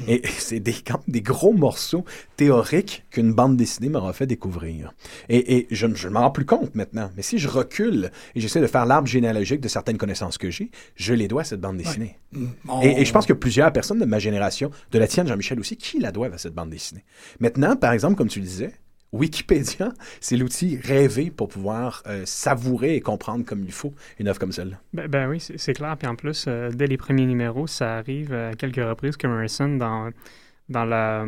Et (laughs) c'est des, des gros morceaux théoriques qu'une bande dessinée m'aura fait découvrir. Et, je ne m'en rends plus compte maintenant. Mais si je recule et j'essaie de faire l'arbre généalogique de certaines connaissances que j'ai, je les dois à cette bande dessinée. Mm. Et, je pense que plusieurs personnes de ma génération, de la tienne, Jean-Michel aussi, qui la doivent à cette bande dessinée. Maintenant, par exemple, comme tu le disais, Wikipédia, c'est l'outil rêvé pour pouvoir euh, savourer et comprendre comme il faut une œuvre comme celle-là. Ben, ben oui, c'est clair. Puis en plus, euh, dès les premiers numéros, ça arrive à quelques reprises que Morrison, dans, dans, la,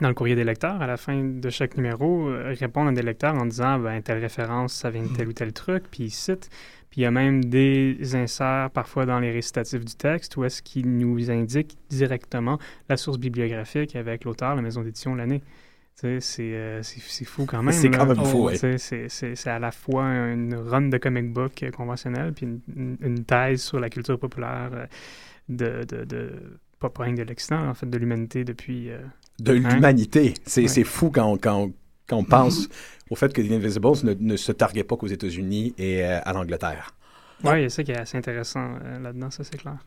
dans le courrier des lecteurs, à la fin de chaque numéro, euh, répond à des lecteurs en disant ben, telle référence, ça vient de tel ou tel truc, puis il cite. Puis il y a même des inserts parfois dans les récitatifs du texte où est-ce qu'il nous indique directement la source bibliographique avec l'auteur, la maison d'édition, l'année. Euh, c'est fou quand même. C'est quand même fou, oui. C'est à la fois une run de comic book conventionnel puis une, thèse sur la culture populaire euh, de, de, de pas de l'Occident, en fait, de l'humanité depuis... Euh, de hein? l'humanité. C'est fou quand on, quand quand on pense au fait que The Invisibles ne, ne se targuait pas qu'aux États-Unis et à l'Angleterre. Oui, il y a ça qui est assez intéressant là-dedans, ça c'est clair.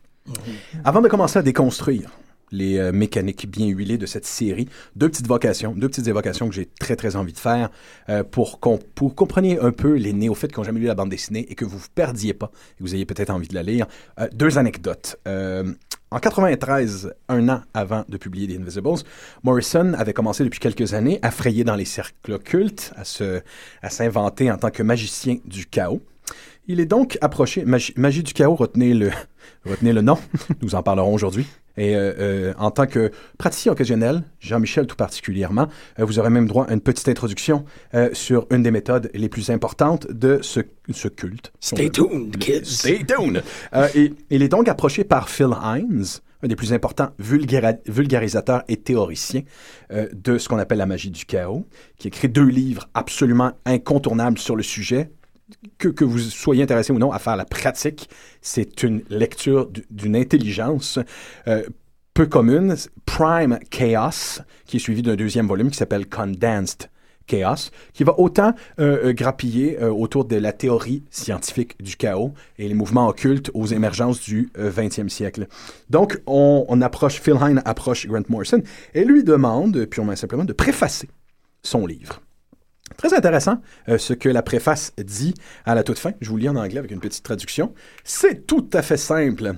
Avant de commencer à déconstruire les euh, mécaniques bien huilées de cette série. Deux petites vocations, deux petites évocations que j'ai très très envie de faire euh, pour qu'on pour compreniez un peu les néophytes qui n'ont jamais lu la bande dessinée et que vous vous perdiez pas et que vous ayez peut-être envie de la lire. Euh, deux anecdotes. en 93, un an avant de publier The Invisibles, Morrison avait commencé depuis quelques années à frayer dans les cercles occultes, à se à s'inventer en tant que magicien du chaos. Il est donc approché, magie, du chaos, retenez le, retenez le nom, (laughs) nous en parlerons aujourd'hui. Et euh, euh, en tant que praticien occasionnel, Jean-Michel tout particulièrement, euh, vous aurez même droit à une petite introduction sur une des méthodes les plus importantes de ce, ce culte. Stay tuned, kids. Stay tuned. et, il est donc approché par Phil Hines, un des plus importants vulgarisateurs et théoriciens de ce qu'on appelle la magie du chaos, qui écrit deux livres absolument incontournables sur le sujet, que, que, vous soyez intéressé ou non à faire la pratique, c'est une lecture d'une intelligence euh, peu commune. Prime Chaos, qui est suivi d'un deuxième volume qui s'appelle Condensed Chaos, qui va autant euh, euh, grappiller autour de la théorie scientifique du chaos et les mouvements occultes aux émergences du 20e siècle. Donc, on, on approche, Phil Hine approche Grant Morrison et lui demande, purement et simplement, de préfacer son livre. Très intéressant euh, ce que la préface dit à la toute fin. Je vous lis en anglais avec une petite traduction. C'est tout à fait simple.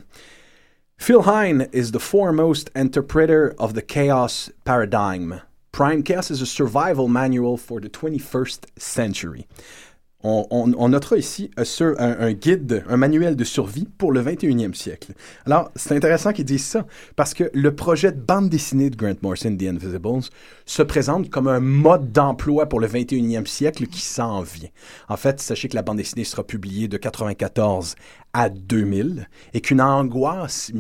Phil Hine is the foremost interpreter of the chaos paradigm. Prime Chaos is a survival manual for the 21st century on, notera ici un, un, guide, un manuel de survie pour le 21e siècle. Alors, c'est intéressant qu'ils disent ça, parce que le projet de bande dessinée de Grant Morrison, The Invisibles, se présente comme un mode d'emploi pour le 21e siècle qui s'en vient. En fait, sachez que la bande dessinée sera publiée de 94 à 2000 et qu'une angoisse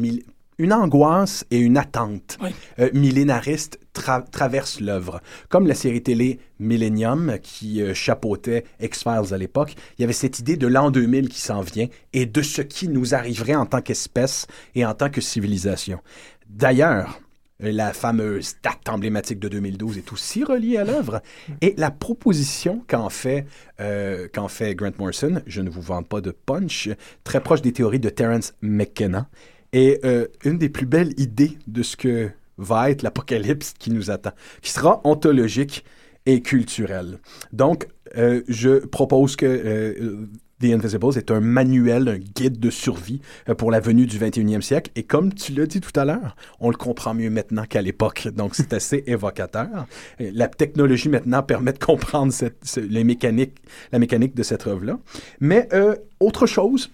une angoisse et une attente euh, millénariste traversent l'œuvre. Comme la série télé Millennium qui euh, chapeautait X-Files à l'époque, il y avait cette idée de l'an 2000 qui s'en vient et de ce qui nous arriverait en tant qu'espèce et en tant que civilisation. D'ailleurs, la fameuse date emblématique de 2012 est aussi reliée à l'œuvre. Et la proposition qu'en fait, euh, fait Grant Morrison, je ne vous vends pas de punch, très proche des théories de Terence McKenna, et euh, une des plus belles idées de ce que va être l'apocalypse qui nous attend, qui sera ontologique et culturel. Donc, euh, je propose que euh, The Invisibles est un manuel, un guide de survie pour la venue du 21e siècle. Et comme tu l'as dit tout à l'heure, on le comprend mieux maintenant qu'à l'époque. Donc, c'est assez (laughs) évocateur. La technologie maintenant permet de comprendre les mécaniques, la mécanique de cette œuvre-là. Mais autre chose,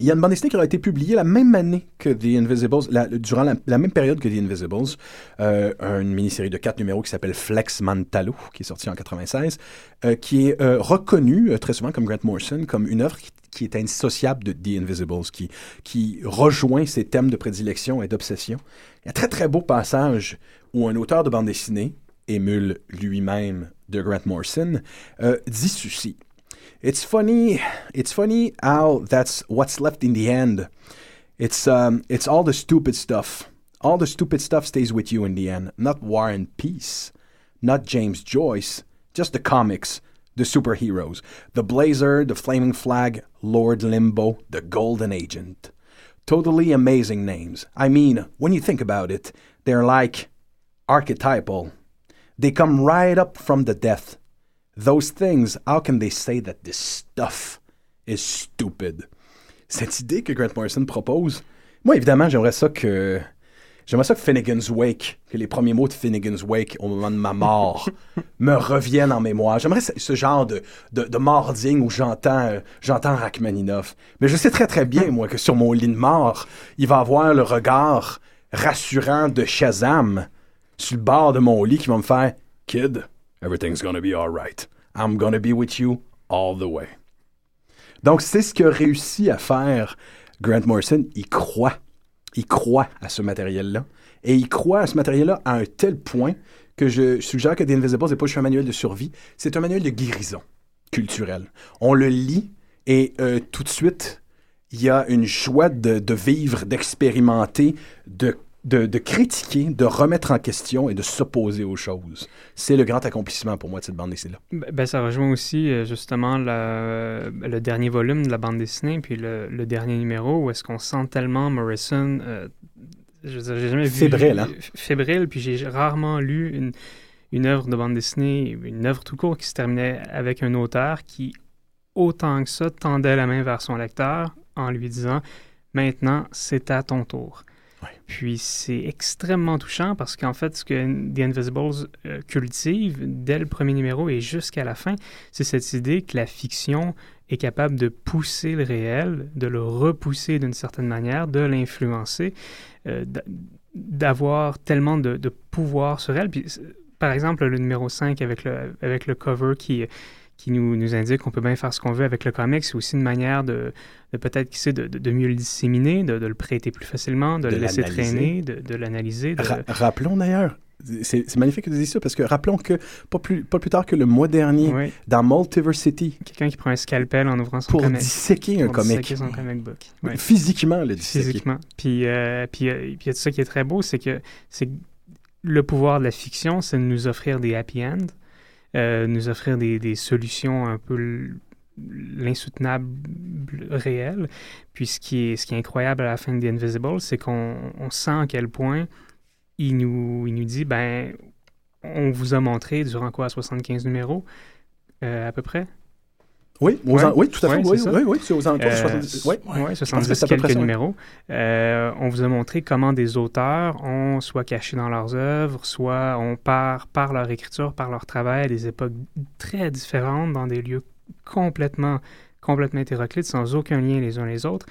il y a une bande dessinée qui a été publiée la même année que The Invisibles, durant la, même période que The Invisibles, euh, une mini-série de quatre numéros qui s'appelle Flex Mantalo, qui est sortie en 96, euh, qui est euh, reconnue très souvent comme Grant Morrison comme une œuvre qui, est indissociable de The Invisibles, qui, qui rejoint ses thèmes de prédilection et d'obsession. Il y a un très très beau passage où un auteur de bande dessinée, émule lui-même de Grant Morrison, dit ceci. It's funny. It's funny how that's what's left in the end. It's um, it's all the stupid stuff. All the stupid stuff stays with you in the end. Not War and Peace, not James Joyce, just the comics, the superheroes, the Blazer, the Flaming Flag, Lord Limbo, the Golden Agent. Totally amazing names. I mean, when you think about it, they're like archetypal. They come right up from the death Those things, how can they say that this stuff is stupid? Cette idée que Grant Morrison propose, moi évidemment j'aimerais ça que j'aimerais ça que Finnegan's Wake, que les premiers mots de Finnegan's Wake au moment de ma mort (laughs) me reviennent en mémoire. J'aimerais ce, genre de, de, de mording où j'entends euh, j'entends Rachmaninoff. Mais je sais très très bien moi que sur mon lit de mort, il va avoir le regard rassurant de Shazam sur le bord de mon lit qui va me faire Kid, Everything's gonna be. I'm gonna be with you all the way. Donc, c'est ce que réussi à faire Grant Morrison. Il croit. Il croit à ce matériel-là. Et il croit à ce matériel-là à un tel point que je suggère que The Invisibles n'est pas juste un manuel de survie, c'est un manuel de guérison culturelle. On le lit et euh, tout de suite, il y a une joie de, de vivre, d'expérimenter, de de, critiquer, de remettre en question et de s'opposer aux choses. C'est le grand accomplissement pour moi de cette bande dessinée-là. Ben, ben ça rejoint aussi euh, justement le, dernier volume de la bande dessinée, puis le, dernier numéro où est-ce qu'on sent tellement Morrison euh, je j'ai jamais vu... Fébrile, hein? Fébrile, puis j'ai rarement lu une, une œuvre de bande dessinée, une œuvre tout court qui se terminait avec un auteur qui, autant que ça, tendait la main vers son lecteur en lui disant « Maintenant, c'est à ton tour ». Puis c'est extrêmement touchant parce qu'en fait, ce que The Invisibles euh, cultive dès le premier numéro et jusqu'à la fin, c'est cette idée que la fiction est capable de pousser le réel, de le repousser d'une certaine manière, de l'influencer, euh, d'avoir tellement de, pouvoir sur elle. Puis, c'est- par exemple, le numéro 5 avec le, avec le cover qui, qui nous, nous indique qu'on peut bien faire ce qu'on veut avec le comic, c'est aussi une manière de, de peut-être, qui sait, de, de- mieux le disséminer, de, de le prêter plus facilement, de, le laisser traîner, de, l'analyser. Ra- rappelons d'ailleurs, c'est magnifique que tu dises ça, parce que rappelons que pas plus, pas plus tard que le mois dernier, Oui, dans Multiversity, quelqu'un qui prend un scalpel en ouvrant son pour comic. disséquer un pour comic. disséquer son comic book. Physiquement, le disséquer. physiquement. Puis, euh, puis, euh, puis il y a ça qui est très beau, c'est que c'est que le pouvoir de la fiction, c'est de nous offrir des happy ends, euh, nous offrir des, solutions un peu l'insoutenable réel. Puis ce qui est, ce qui est incroyable à la fin de The Invisible, c'est qu'on on sent à quel point il nous, il nous dit, ben, on vous a montré durant quoi, 75 numéros, euh, à peu près? Oui, aux Ouais. en- oui, tout à fait. Ouais, oui, oui, oui, c'est aux alentours de Euh, 70. Oui. Oui, pense que 70 c'est à peu quelques numéros. Euh, on vous a montré comment des auteurs ont soit caché dans leurs œuvres, soit on part par leur écriture, par leur travail à des époques très différentes, dans des lieux complètement, complètement hétéroclites, sans aucun lien les uns les autres,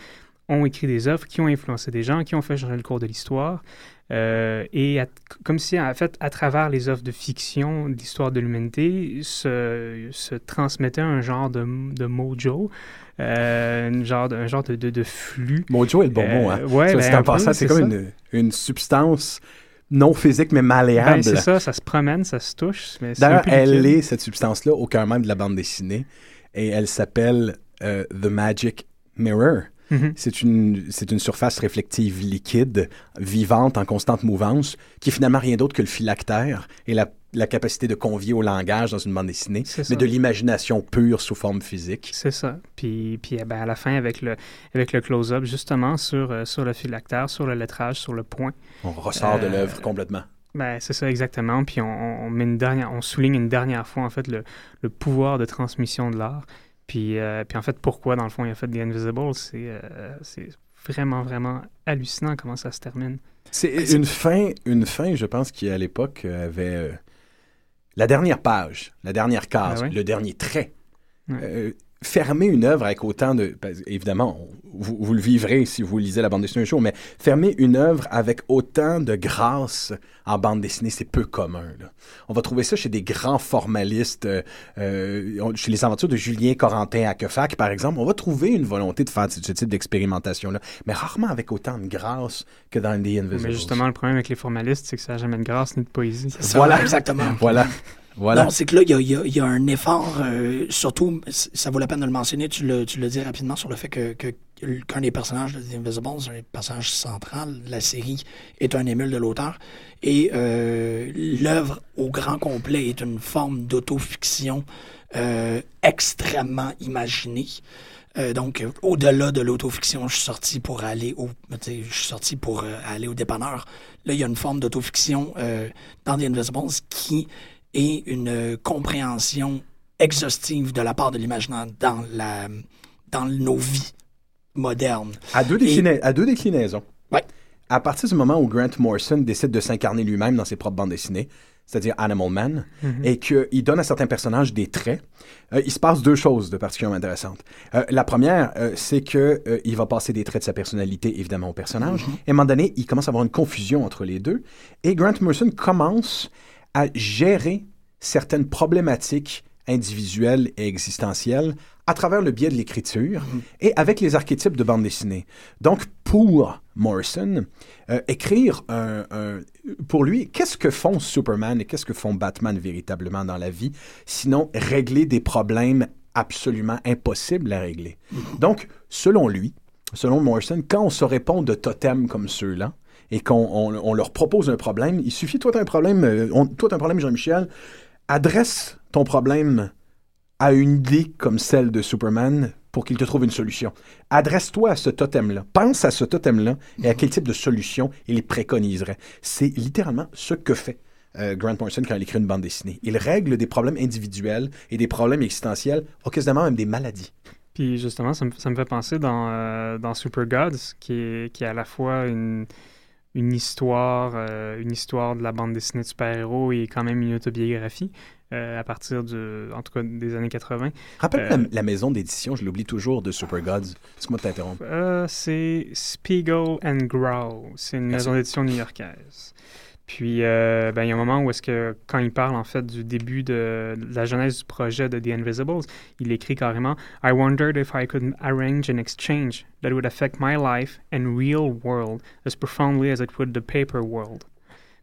ont écrit des œuvres qui ont influencé des gens, qui ont fait changer le cours de l'histoire. Euh, et à- comme si, en fait, à travers les œuvres de fiction de l'histoire de l'humanité, se, se transmettait un genre de, de mojo, euh, un genre, de, un genre de, de, de flux. Mojo est le bon Euh, mot. Hein. ouais, ben, c'est un passant, c'est comme une, une substance non physique, mais malléable. Ben, c'est ça, ça se promène, ça se touche. D'ailleurs, elle est, cette substance-là, au cœur même de la bande dessinée. Et elle s'appelle The Magic Mirror. Mhm. C'est une, surface réflective liquide, vivante, en constante mouvance, qui est finalement rien d'autre que le phylactère et la, la capacité de convier au langage dans une bande dessinée, mais de l'imagination pure sous forme physique. C'est ça. Puis, puis eh ben, à la fin, avec le, avec le close-up, justement, sur, euh, sur le phylactère, sur le lettrage, sur le point. On ressort de Euh, l'œuvre complètement. Ben, c'est ça, exactement. Puis on, on met une dernière, on souligne une dernière fois, en fait, le, le pouvoir de transmission de l'art. Puis, euh, puis en fait, pourquoi, dans le fond, il a fait The Invisible, c'est euh, c'est vraiment, vraiment hallucinant comment ça se termine. C'est une fin, une fin, je pense, qui à l'époque euh, avait euh, la dernière page, la dernière case, Ah ouais? le dernier trait. Ouais. Fermer une œuvre avec autant de... ben, évidemment, vous, vous le vivrez si vous lisez la bande dessinée un jour, mais fermer une œuvre avec autant de grâce en bande dessinée, c'est peu commun. là. On va trouver ça chez des grands formalistes, euh, euh, chez les aventures de Julien Corentin à Quefac, par exemple. On va trouver une volonté de faire ce, type d'expérimentation-là, mais rarement avec autant de grâce que dans The Invisible. Mais justement, le problème avec les formalistes, c'est que ça n'a jamais de grâce ni de poésie. Ça, Voilà. exactement. (laughs) Voilà. Voilà. Non, c'est que là, il y a, y a- y a un effort, euh, surtout, ça vaut la peine de le mentionner, tu le, tu le dis rapidement sur le fait que, que- qu'un des personnages de The Invisibles, un personnage central de la série, est un émule de l'auteur. Et euh, l'œuvre au grand complet est une forme d'autofiction euh, extrêmement imaginée. Euh, donc, au-delà de l'autofiction, je suis sorti pour aller au, je suis sorti pour euh, aller au dépanneur. Là, il y a une forme d'autofiction euh, dans The Invisibles qui est une euh, compréhension exhaustive de la part de l'imaginaire dans la dans nos vies modernes. À deux, déclina- à deux déclinaisons. Ouais. À partir du moment où Grant Morrison décide de s'incarner lui-même dans ses propres bandes dessinées, c'est-à-dire Animal Man, Mhm. et qu'il donne à certains personnages des traits, euh, il se passe deux choses de particulièrement intéressantes. Euh, la première, euh, c'est que euh, il va passer des traits de sa personnalité, évidemment, au personnage. Et à un moment donné, il commence à avoir une confusion entre les deux. Et Grant Morrison commence à gérer certaines problématiques individuelles et existentielles à travers le biais de l'écriture et avec les archétypes de bande dessinée. Donc, pour Morrison, euh, écrire un, un- Pour lui, qu'est-ce que font Superman et qu'est-ce que font Batman véritablement dans la vie, sinon régler des problèmes absolument impossibles à régler? Donc, selon lui, selon Morrison, quand on se répond de totems comme ceux-là, et qu'on on- on leur propose un problème, il suffit, toi, tu as un problème, euh, on- toi, un problème, Jean-Michel, adresse ton problème à une idée comme celle de Superman pour qu'il te trouve une solution. Adresse-toi à ce totem-là. Pense à ce totem-là et à quel type de solution il préconiserait. C'est littéralement ce que fait euh, Grant Morrison quand il écrit une bande dessinée. Il règle des problèmes individuels et des problèmes existentiels, occasionnellement même des maladies. Puis justement, ça me, ça me fait penser dans, euh, dans Super Gods, qui est, qui est à la fois une, une histoire, euh, une histoire de la bande dessinée de super-héros et quand même une autobiographie. euh, à partir de, en tout cas des années 80. Rappelle Euh, la, la maison d'édition, je l'oublie toujours, de Super Gods. Excuse-moi de t'interrompre. Euh, c'est Spiegel and Grow. C'est une Merci. maison d'édition new-yorkaise. Puis, euh, ben, il y a un moment où est-ce que, quand il parle en fait du début de, de la genèse du projet de The Invisibles, il écrit carrément I wondered if I could arrange an exchange that would affect my life and real world as profoundly as it would the paper world.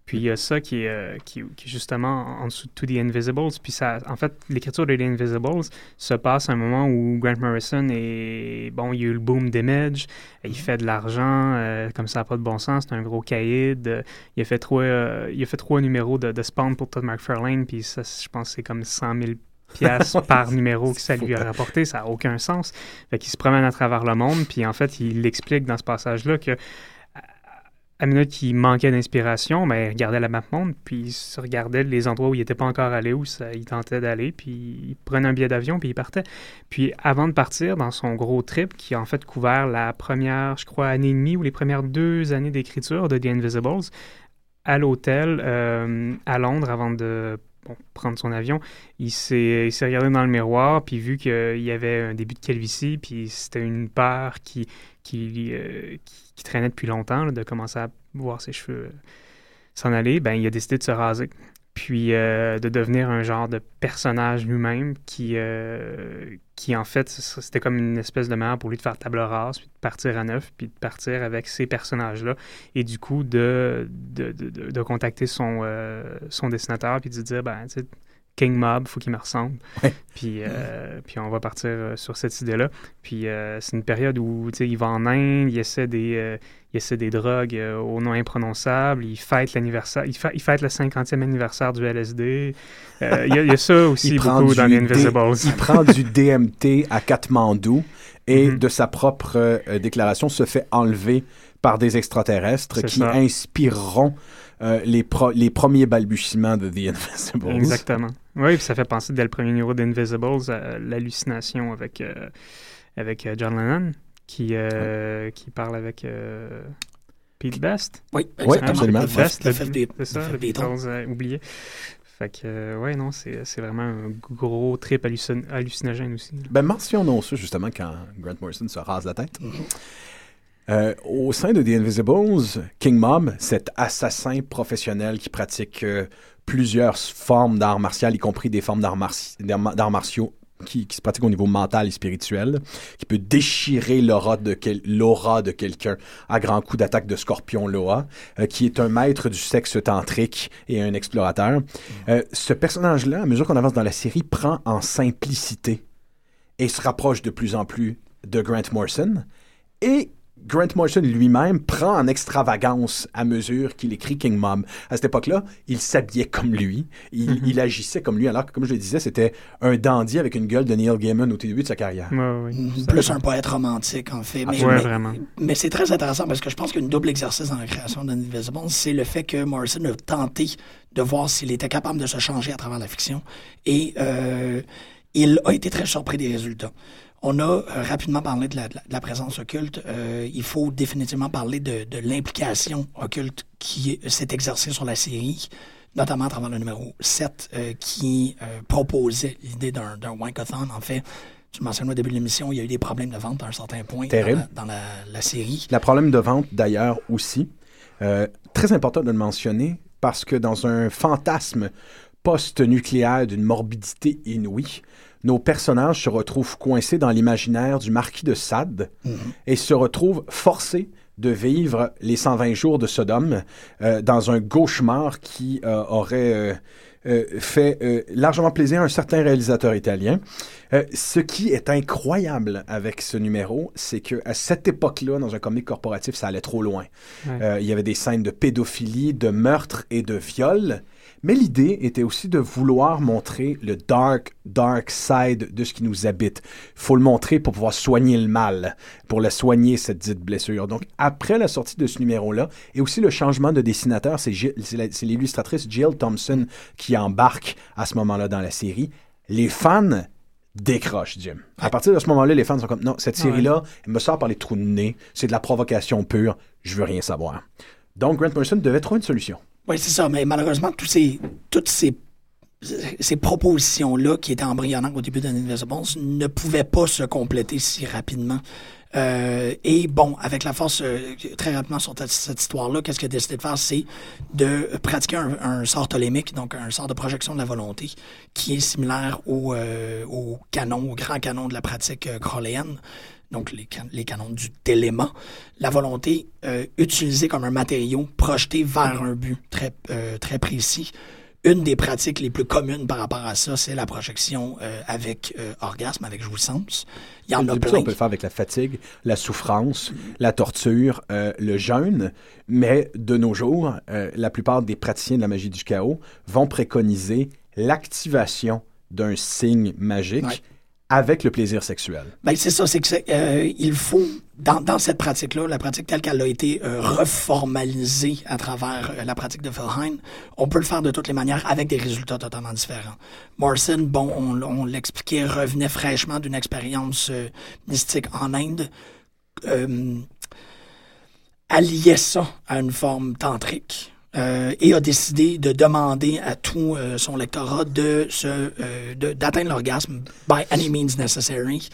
Puis il y a ça qui est, euh, qui, justement en dessous de To The Invisibles. Puis ça, en fait, l'écriture de The Invisibles se passe à un moment où Grant Morrison est. Bon, il y a eu le boom d'Image, il fait de l'argent, euh, comme ça n'a pas de bon sens, c'est un gros caïd. euh, il, a fait trois, euh, il a fait trois numéros de, de Spawn pour Todd McFarlane, puis ça, je pense que c'est comme 100 000 piastres (laughs) par numéro que ça lui a rapporté, ça n'a aucun sens. Fait qu'il se promène à travers le monde, puis en fait, il explique dans ce passage-là que à minute qu'il manquait d'inspiration, ben, il regardait la map monde, puis il se regardait les endroits où il n'était pas encore allé, où il tentait d'aller, puis il prenait un billet d'avion, puis il partait. Puis avant de partir, dans son gros trip, qui a en fait couvert la première, je crois, année et demie ou les premières deux années d'écriture de The Invisibles, à l'hôtel euh, à Londres, avant de prendre son avion, il s'est il s'est regardé dans le miroir, puis vu qu'il y avait un début de calvitie, puis c'était une peur qui, qui, euh, qui, traînait depuis longtemps, de commencer à voir ses cheveux euh, s'en aller, ben, il a décidé de se raser. Puis euh, de devenir un genre de personnage lui-même qui, qui, en fait, c'était comme une espèce de manière pour lui de faire table rase, puis de partir à neuf, puis de partir avec ces personnages-là. Et du coup, de, de, de, de- contacter son, son dessinateur, puis de dire, ben, tu sais, King Mob, faut qu'il me ressemble. Ouais. Puis, euh, puis on va partir euh, sur cette idée-là. Puis euh, c'est une période où il va en Inde, il essaie des, il essaie des drogues au nom imprononçable, il fête l'anniversaire, il, fa- il fête le 50e anniversaire du LSD. Il, y a, il y a ça (laughs) aussi beaucoup dans The D- Invisibles. Il prend du DMT à Katmandou et Mhm. de sa propre déclaration se fait enlever par des extraterrestres qui ça. inspireront euh, les, pro- les premiers balbutiements de The Invisibles. Exactement. Oui, puis ça fait penser dès le premier numéro d'Invisibles à l'hallucination avec, euh, avec euh, John Lennon, qui, euh, qui parle avec euh, Pete Best. Oui, absolument. Le Best, le le- des- c'est ça, le. Beatles euh, oublié. Fait que, euh, ouais, non, c'est c'est vraiment un gros trip hallucin- hallucinogène aussi. là. Ben, mentionnons ça justement quand Grant Morrison se rase la tête. Mhm. Euh, au sein de The Invisibles, King Mom, cet assassin professionnel qui pratique euh, plusieurs formes d'art martial, y compris des formes marti- d'arts martiaux qui, qui se pratiquent au niveau mental et spirituel, qui peut déchirer l'aura de, quel- l'aura de quelqu'un à grands coups d'attaque de scorpion Loa, euh, qui est un maître du sexe tantrique et un explorateur. Euh, ce personnage-là, à mesure qu'on avance dans la série, prend en simplicité et se rapproche de plus en plus de Grant Morrison. Et Grant Morrison lui-même prend en extravagance à mesure qu'il écrit King Mom. À cette époque-là, il s'habillait comme lui, il, il agissait comme lui, alors que, comme je le disais, c'était un dandy avec une gueule de Neil Gaiman au début de sa carrière. Ouais. Mm, Plus un poète romantique, en fait. Mais, Ouais, mais- vraiment. mais c'est très intéressant parce que je pense qu'une double exercice dans la création d'Invisible, c'est le fait que Morrison a tenté de voir s'il était capable de se changer à travers la fiction. Et euh, il a été très surpris des résultats. On a euh, rapidement parlé de la, de la- la présence occulte. Euh, il faut définitivement parler de, de l'implication occulte qui s'est exercée sur la série, notamment à travers le numéro 7, euh, qui euh, proposait l'idée d'un d'un wankathon. En fait, tu mentionnais au début de l'émission, il y a eu des problèmes de vente à un certain point Terrible. dans, la, dans la, la série. Le problème de vente, d'ailleurs, aussi, euh, très important de le mentionner, parce que dans un fantasme post-nucléaire d'une morbidité inouïe, nos personnages se retrouvent coincés dans l'imaginaire du marquis de Sade et se retrouvent forcés de vivre les 120 jours de Sodome euh, dans un cauchemar qui euh, aurait euh, euh, fait euh, largement plaisir à un certain réalisateur italien. Euh, ce qui est incroyable avec ce numéro, c'est que à cette époque-là, dans un comique corporatif, ça allait trop loin. Ouais. Euh, il y avait des scènes de pédophilie, de meurtre et de viol. Mais l'idée était aussi de vouloir montrer le dark, dark side de ce qui nous habite. faut le montrer pour pouvoir soigner le mal, pour la soigner, cette dite blessure. Donc, après la sortie de ce numéro-là, et aussi le changement de dessinateur, c'est l'illustratrice Jill Thompson qui embarque à ce moment-là dans la série. Les fans décrochent, Jim. À partir de ce moment-là, les fans sont comme, non, cette Ah série-là, elle me sort par les trous de nez, c'est de la provocation pure, je veux rien savoir. Donc, Grant Morrison devait trouver une solution. Oui, c'est ça, mais malheureusement, tous ces, toutes ces, ces propositions-là qui étaient embryonnaires au début d'Invisibles ne pouvaient pas se compléter si rapidement. Euh, et bon, avec la force, euh, très rapidement sur cette, histoire-là, qu'est-ce qu'il a décidé de faire, c'est de pratiquer un, sort tolémique, donc un sort de projection de la volonté, qui est similaire au, euh, au canon, au grand canon de la pratique crowléenne, donc les, can- les canons du téléma. La volonté euh, utilisée comme un matériau projeté vers un but très, euh, très précis. Une des pratiques les plus communes par rapport à ça, c'est la projection euh, avec orgasme, avec jouissance. Il y en a plein. on peut le faire avec la fatigue, la souffrance, la torture, le jeûne, mais de nos jours, la plupart des praticiens de la magie du chaos vont préconiser l'activation d'un signe magique Ouais. Avec le plaisir sexuel? Ben, c'est ça, c'est que euh, il faut, dans, cette pratique-là, la pratique telle qu'elle a été euh, reformalisée à travers euh, la pratique de Felheim, on peut le faire de toutes les manières avec des résultats totalement différents. Morrison, bon, on, on l'expliquait, revenait fraîchement d'une expérience euh, mystique en Inde, alliait ça à une forme tantrique. Euh, et a décidé de demander à tout euh, son lectorat de se, euh, d'atteindre l'orgasme by any means necessary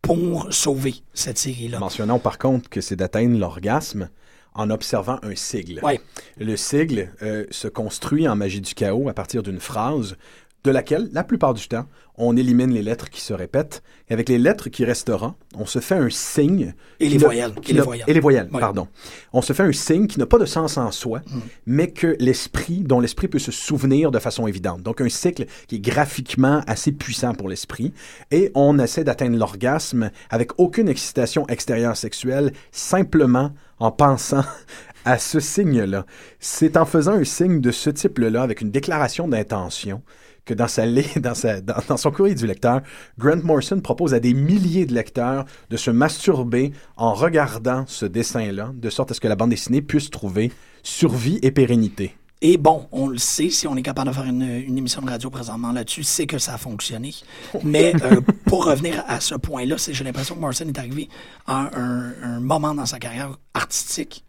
pour sauver cette série-là. Mentionnons par contre que c'est d'atteindre l'orgasme en observant un sigle. Ouais. Le sigle euh, se construit en magie du chaos à partir d'une phrase de laquelle, la plupart du temps, on élimine les lettres qui se répètent. Et avec les lettres qui resteront, on se fait un signe. Et les voyelles, et les voyelles. Et les voyelles, Ouais. pardon. On se fait un signe qui n'a pas de sens en soi, Mm. mais que l'esprit, dont l'esprit peut se souvenir de façon évidente. Donc un cycle qui est graphiquement assez puissant pour l'esprit. Et on essaie d'atteindre l'orgasme avec aucune excitation extérieure sexuelle, simplement en pensant (laughs) à ce signe-là. C'est en faisant un signe de ce type-là, avec une déclaration d'intention, que dans, sa, (laughs) dans, sa- dans, dans son courrier du lecteur, Grant Morrison propose à des milliers de lecteurs de se masturber en regardant ce dessin-là, de sorte à ce que la bande dessinée puisse trouver survie et pérennité. Et bon, on le sait, si on est capable de faire une, une émission de radio présentement là-dessus, c'est que ça a fonctionné. (laughs) Mais euh, pour revenir à ce point-là, c'est j'ai l'impression que Morrison est arrivé à un, un moment dans sa carrière artistique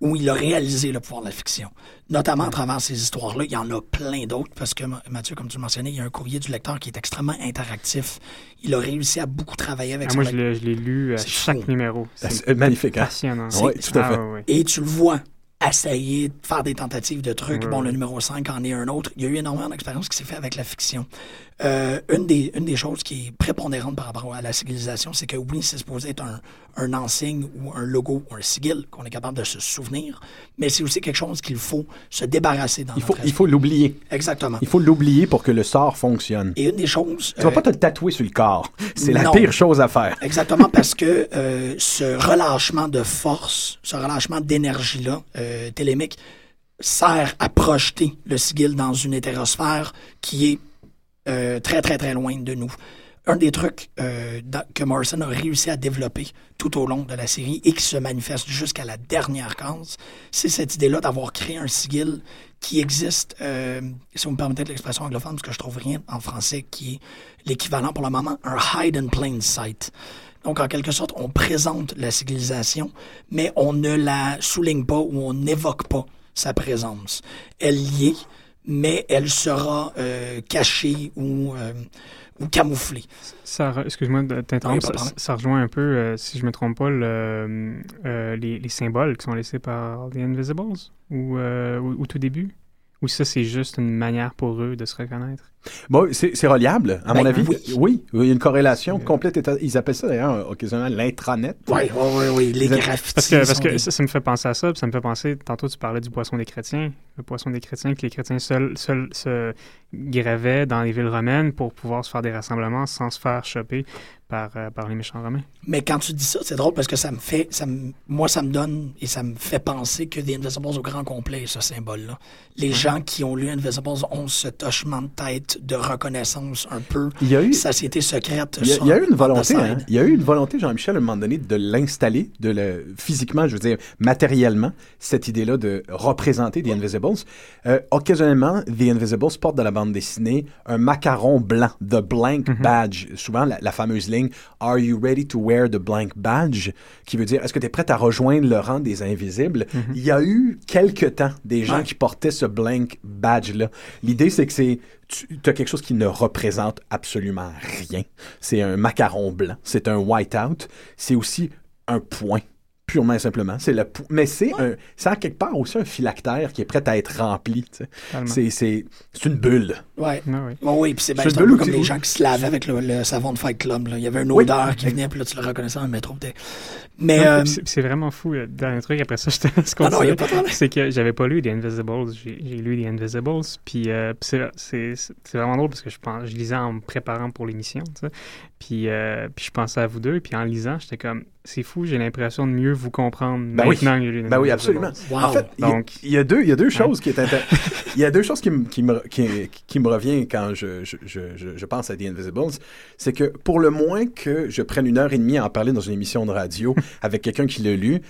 où il a réalisé le pouvoir de la fiction. Notamment à travers ces histoires-là. Il y en a plein d'autres parce que, Ma- Mathieu, comme tu le mentionnais, il y a un courrier du lecteur qui est extrêmement interactif. Il a réussi à beaucoup travailler avec Ah, son moi, je lecteur. l'ai je l'ai lu à chaque fou. numéro. C'est C'est magnifique, hein? passionnant. Oui, tout à Ah, fait. ouais, ouais. Et tu le vois essayer de faire des tentatives de trucs. Ouais, bon, le numéro 5 en est un autre. Il y a eu énormément d'expériences qui s'est fait avec la fiction. Euh, une, des, une des choses qui est prépondérante par rapport à la civilisation, c'est que oui, c'est supposé être un, un enseigne ou un logo ou un sigil qu'on est capable de se souvenir, mais c'est aussi quelque chose qu'il faut se débarrasser dans Il faut, il faut l'oublier. Exactement. Il faut l'oublier pour que le sort fonctionne. Et une des choses... Tu vas euh, pas te le tatouer sur le corps. (laughs) C'est la pire chose à faire. Exactement, parce que (laughs) euh, ce relâchement de force, ce relâchement d'énergie-là, euh, télémique, sert à projeter le sigil dans une hétérosphère qui est euh, très, très, très loin de nous. Un des trucs euh, que Morrison a réussi à développer tout au long de la série et qui se manifeste jusqu'à la dernière case, c'est cette idée-là d'avoir créé un sigil qui existe, euh, si vous me permettez l'expression anglophone, parce que je trouve rien en français qui est l'équivalent pour le moment, un hide in plain sight. Donc, en quelque sorte, on présente la civilisation, mais on ne la souligne pas ou on n'évoque pas sa présence. Elle y est, mais elle sera euh, cachée ou, euh, ou camouflée. Ça, excuse-moi de t'interrompre, ça, rejoint un peu, euh, si je me trompe pas, le, les, les symboles qui sont laissés par The Invisibles ou, au, au tout début, ou ça, c'est juste une manière pour eux de se reconnaître? Bon, c'est c'est reliable, à mon Ben, avis. oui. il y a une corrélation complète. Ils appellent ça d'ailleurs occasionnellement l'intranet. Oui, oui, oui, oui. Les graffitis. Parce que, parce que des- ça, ça me fait penser à ça, puis ça me fait penser, tantôt tu parlais du poisson des chrétiens, le poisson des chrétiens, que les chrétiens seuls, seuls se grévaient dans les villes romaines pour pouvoir se faire des rassemblements sans se faire choper par, euh, par les méchants romains. Mais quand tu dis ça, c'est drôle parce que ça me fait, ça me- moi, ça me donne et ça me fait penser que The Invisibles au grand complet, ce symbole-là. Les gens qui ont lu Invisibles ont ce hochement de tête de reconnaissance un peu. Il y a eu, Société secrète. il y a, sur il y a eu une volonté, hein. il y a eu une volonté, Jean-Michel, à un moment donné, de l'installer, de le physiquement, je veux dire, matériellement, cette idée-là de représenter The Invisibles. Euh, occasionnellement, The Invisibles porte dans la bande dessinée un macaron blanc, the blank badge. Souvent, la, la fameuse ligne Are you ready to wear the blank badge? qui veut dire Est-ce que tu es prêt à rejoindre le rang des invisibles? Il y a eu quelque temps des gens Ouais. qui portaient ce blank badge-là. L'idée, c'est que c'est tu as quelque chose qui ne représente absolument rien. C'est un macaron blanc, c'est un white-out, c'est aussi un point. Purement et simplement. C'est le Mais c'est un. C'est en quelque part aussi un phylactère qui est prêt à être rempli. tu sais. Totalement. C'est, c'est, c'est une bulle. Ouais. Ah oui. Oh oui, puis c'est ben, C'est c'est un peu comme les gens qui se lavaient avec le, le savon de Fight Club. là. Il y avait une Oui. odeur qui venait, puis là, tu le reconnaissais dans le métro. Mais, Non, euh, c'est- C'est vraiment fou. Le dernier truc, après ça, (laughs) je te Ah a pas de problème. C'est que j'avais pas lu The Invisibles. J'ai j'ai lu The Invisibles. Puis euh, c'est- c'est c'est vraiment drôle parce que je, pense, je lisais en me préparant pour l'émission. Puis, euh, puis je pensais à vous deux. Puis en lisant, j'étais comme, c'est fou, j'ai l'impression de mieux vous comprendre Ben oui. maintenant que j'ai Ben oui, Invisibles. absolument. Wow. En fait, il y a- Donc- il y, a deux, il y a deux choses qui est (laughs) Il y a deux choses qui, me- qui, me, qui, qui me revient quand je, je, je, je- je pense à The Invisibles. C'est que pour le moins que je prenne une heure et demie à en parler dans une émission de radio (laughs) avec quelqu'un qui l'a lu,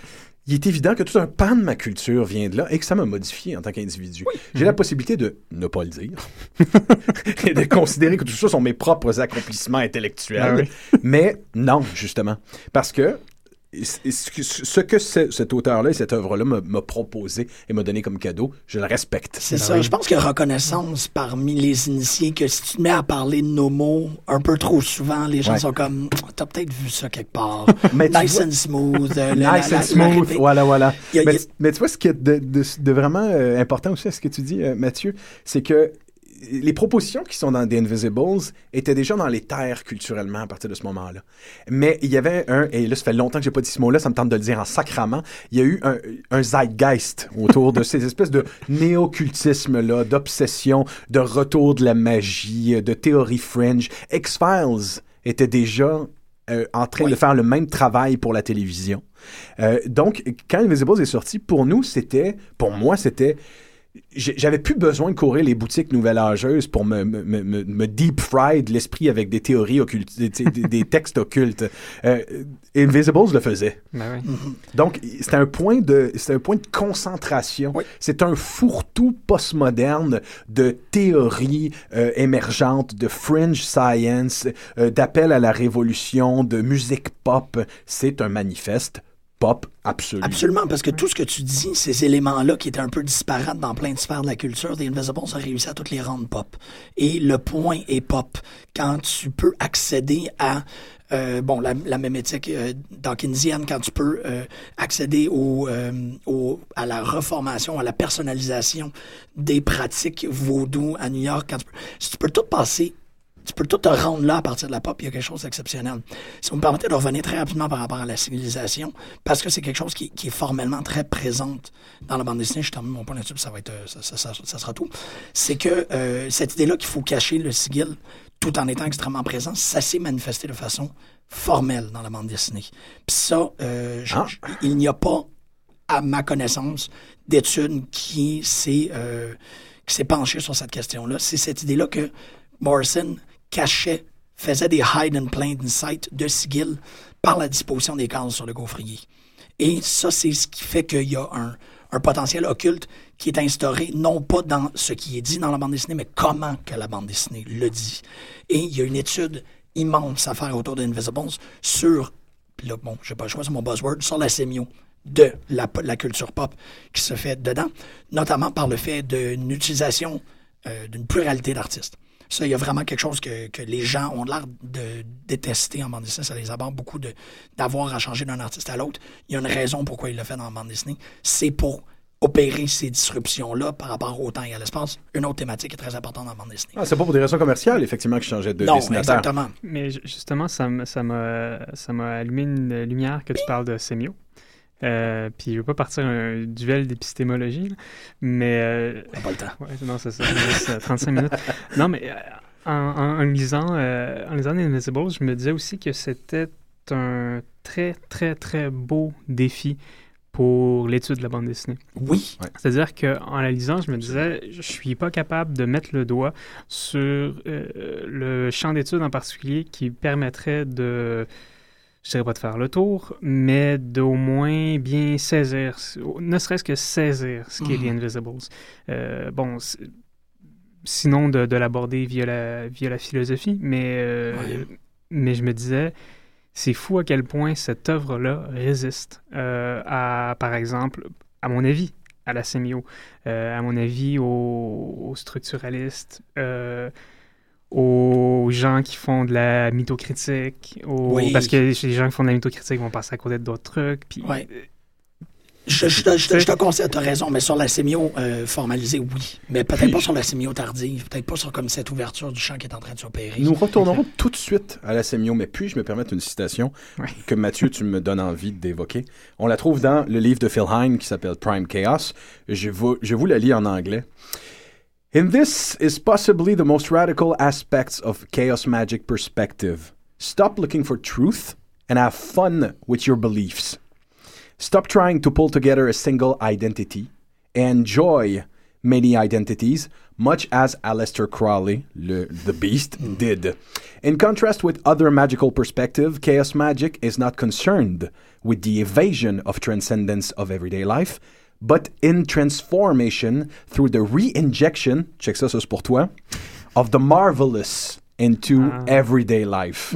il est évident que tout un pan de ma culture vient de là et que ça m'a modifié en tant qu'individu. J'ai la possibilité de ne pas le dire (laughs) et de considérer que tout ça sont mes propres accomplissements intellectuels. Ah oui. Mais non, justement. Parce que ce que ce- cet auteur-là et cette œuvre-là m'a proposé et m'a donné comme cadeau, je le respecte. C'est ça. Je pense a reconnaissance parmi les initiés que si tu te mets à parler de nos mots un peu trop souvent, les gens Ouais. sont comme T'as peut-être vu ça quelque part. (laughs) Mais nice vois- and smooth. euh, (laughs) Nice la- and la- smooth, la- voilà, voilà. A- mais, a- tu vois, ce qui est de, de- de vraiment euh, important aussi à ce que tu dis, euh, Mathieu, c'est que les propositions qui sont dans The Invisibles étaient déjà dans les terres culturellement à partir de ce moment-là. Mais il y avait un, et là, ça fait longtemps que j'ai pas dit ce mot-là, ça me tente de le dire en sacrament, il y a eu un, un zeitgeist autour de ces espèces de néo-cultisme-là, d'obsession, de retour de la magie, de théorie fringe. X-Files était déjà euh, en train Oui. de faire le même travail pour la télévision. Euh, donc, quand Invisibles est sorti, pour nous, c'était, pour moi, c'était, j'avais plus besoin de courir les boutiques nouvelles âgeuses pour me, me, me, me- me deep fry de l'esprit avec des théories occultes, des, textes occultes. Euh, Invisibles le faisait. Ben oui. Donc, c'était un point de, c'était un point de concentration. Oui. C'est un fourre-tout postmoderne de théories euh, émergentes, de fringe science, euh, d'appel à la révolution, de musique pop. C'est un manifeste pop absolu. Absolument, parce que tout ce que tu dis, ces éléments-là qui étaient un peu disparates dans plein de sphères de la culture, The Invisibles a réussi à toutes les rendre pop. Et le point est pop. Quand tu peux accéder à euh, bon, la, la mémétique euh, dawkinsienne, quand tu peux euh, accéder au, euh, au, à la reformation, à la personnalisation des pratiques vaudou à New York, quand tu peux, si tu peux tout passer tu peux tout te rendre là à partir de la pop, il y a quelque chose d'exceptionnel. Si vous me permettez de revenir très rapidement par rapport à la civilisation, parce que c'est quelque chose qui, qui est formellement très présente dans la bande dessinée, je termine mon point là-dessus, ça va être, euh, ça, ça- ça- ça sera tout. C'est que euh, cette idée-là qu'il faut cacher le sigil tout en étant extrêmement présent, ça s'est manifesté de façon formelle dans la bande dessinée. Puis ça, euh, je- Ah. je- il n'y a pas, à ma connaissance, d'étude qui s'est euh, qui s'est penchée sur cette question-là. C'est cette idée-là que Morrison cachait, faisait des hide and plain sight de sigil par la disposition des cases sur le gaufrier. Et ça, c'est ce qui fait qu'il y a un, un potentiel occulte qui est instauré, non pas dans ce qui est dit dans la bande dessinée, mais comment que la bande dessinée le dit. Et il y a une étude immense à faire autour d'Invisibles sur, puis là, bon, j'ai pas le choix, c'est mon buzzword, sur la sémio de la, la culture pop qui se fait dedans, notamment par le fait d'une utilisation euh, d'une pluralité d'artistes. Ça, il y a vraiment quelque chose que, que les gens ont l'air de détester en bande dessinée. Ça les aborde beaucoup de- d'avoir à changer d'un artiste à l'autre. Il y a une raison pourquoi il le fait dans la bande dessinée. C'est pour opérer ces disruptions-là par rapport au temps et à l'espace. Une autre thématique est très importante dans la bande dessinée. Ah, c'est pas pour des raisons commerciales, effectivement, que je changeais de non, dessinateur. exactement. Mais ju- justement, ça m'a ça m'a allumé une lumière que tu parles de sémio. Euh, puis je veux pas partir un duel d'épistémologie, mais euh, On n'a pas le temps. (laughs) Ouais, non, c'est ça. me reste, euh, 35 minutes. Non, mais euh, en, en- en lisant, euh, en lisant Invisible, je me disais aussi que c'était un très, très, très beau défi pour l'étude de la bande dessinée. Oui, C'est-à-dire qu'en la lisant, je me disais, je suis pas capable de mettre le doigt sur euh, le champ d'étude en particulier qui permettrait de, je dirais pas de faire le tour, mais d'au moins bien saisir, ne serait-ce que saisir ce qu'est Mhm. The Invisibles. Euh, bon, sinon de, de l'aborder via la, via la philosophie, mais, euh, mais je me disais, c'est fou à quel point cette œuvre-là résiste euh, à, par exemple, à mon avis, à la sémio, à mon avis, aux, aux structuralistes, aux gens qui font de la mythocritique, aux- Oui. parce que les gens qui font de la mythocritique vont passer à côté d'autres trucs. Puis, Ouais. euh, je, je, te- je te- je te conseille, tu as raison, mais sur la sémio euh, formalisée, oui. Mais peut-être pas sur la sémio tardive, peut-être pas sur comme cette ouverture du champ qui est en train de s'opérer. Nous retournerons tout de suite à la sémio, mais puis-je me permettre une citation Ouais. que Mathieu, tu me donnes envie d'évoquer? On la trouve dans le livre de Phil Hine qui s'appelle Prime Chaos. Je vous, je vous la lis en anglais. In this is possibly the most radical aspects of chaos magic perspective. Stop looking for truth and have fun with your beliefs. Stop trying to pull together a single identity. Enjoy many identities, much as Aleister Crowley, le, the Beast, did. In contrast with other magical perspective, chaos magic is not concerned with the evasion of transcendence of everyday life, but in transformation through the re-injection, check ça, ça c'est pour toi, of the marvelous into Ah. everyday life.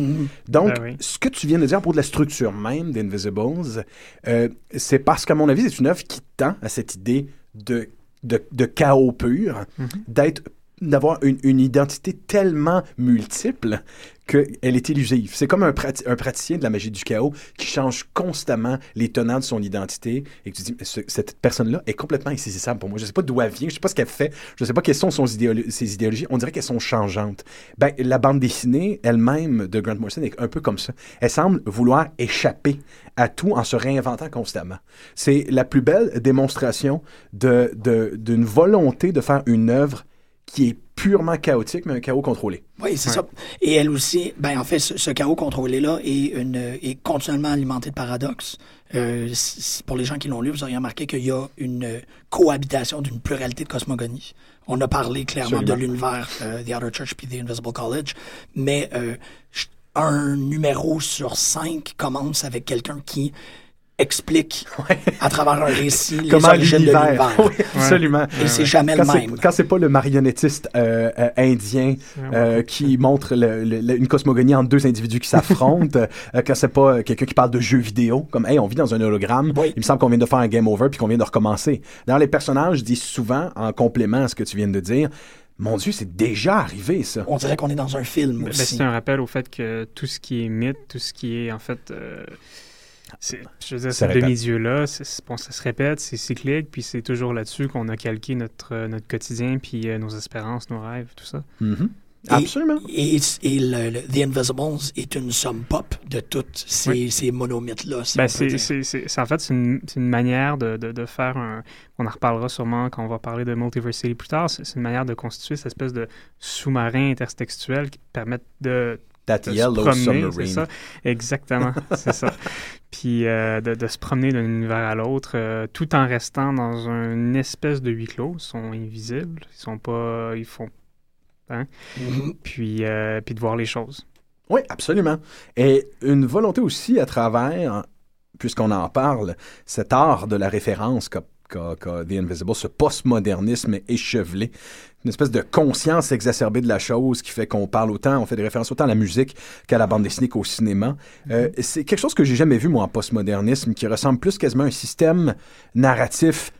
Donc, Ben oui. ce que tu viens de dire pour de la structure même d'Invisibles, euh, c'est parce qu'à mon avis, c'est une œuvre qui tend à cette idée de, de, de chaos pur, d'être d'avoir une, une identité tellement multiple qu'elle est illusive. C'est comme un, prati- un praticien de la magie du chaos qui change constamment les tenants de son identité et que tu dis, ce- cette personne-là est complètement insaisissable pour moi. Je ne sais pas d'où elle vient, je ne sais pas ce qu'elle fait, je ne sais pas quelles sont ses idéologies. On dirait qu'elles sont changeantes. Ben, la bande dessinée elle-même de Grant Morrison est un peu comme ça. Elle semble vouloir échapper à tout en se réinventant constamment. C'est la plus belle démonstration de- d'une volonté de faire une œuvre qui est purement chaotique, mais un chaos contrôlé. Oui, c'est ça. Et elle aussi, ben en fait, ce, ce chaos contrôlé-là est, une, est continuellement alimenté de paradoxes. Euh, pour les gens qui l'ont lu, vous auriez remarqué qu'il y a une cohabitation d'une pluralité de cosmogonies. On a parlé clairement Absolument. de l'univers euh, The Outer Church puis The Invisible College, mais euh, un numéro sur cinq commence avec quelqu'un qui explique (laughs) à travers un récit les Comment origines de l'univers. l'univers. (laughs) Oui, absolument. Et c'est jamais Quand le même. quand c'est pas le marionnettiste euh, euh, indien euh, qui montre le- le- le- une cosmogonie entre deux individus qui s'affrontent, (laughs) euh, quand c'est pas quelqu'un qui parle de jeux vidéo, comme hey, on vit dans un hologramme, Oui. il me semble qu'on vient de faire un game over puis qu'on vient de recommencer. Dans les personnages disent souvent, en complément à ce que tu viens de dire, mon Dieu, c'est déjà arrivé ça. On dirait qu'on est dans un film Ben, aussi. c'est un rappel au fait que tout ce qui est mythe, tout ce qui est en fait. C'est- je veux dire, Ça ce répète. demi-dieu-là, c'est- c'est- bon, ça se répète, c'est cyclique, puis c'est toujours là-dessus qu'on a calqué notre, euh, notre quotidien, puis euh, nos espérances, nos rêves, tout ça. Mhm. Et- Absolument. Et, et le, le- The Invisibles est une somme pop de toutes ces, Oui. ces monomythes-là. si Ben, en fait, c'est une, manière de, de- de faire un. On en reparlera sûrement quand on va parler de Multiversity plus tard. C'est, une manière de constituer cette espèce de sous-marin intertextuel qui permettent de That de se yellow promener, c'est submarine. ça? Exactement, (laughs) c'est ça. Puis euh, de, de se promener d'un univers à l'autre, euh, tout en restant dans une espèce de huis clos. Ils sont invisibles, ils sont pas, ils font, Mhm. puis euh, puis de voir les choses. Oui, absolument. Et une volonté aussi à travers, puisqu'on en parle, cet art de la référence qu'a qu'a The Invisible, ce postmodernisme échevelé, une espèce de conscience exacerbée de la chose qui fait qu'on parle autant, on fait des références autant à la musique qu'à la bande dessinée qu'au cinéma. Euh, c'est quelque chose que j'ai jamais vu, moi, en postmodernisme, qui ressemble plus quasiment à un système narratif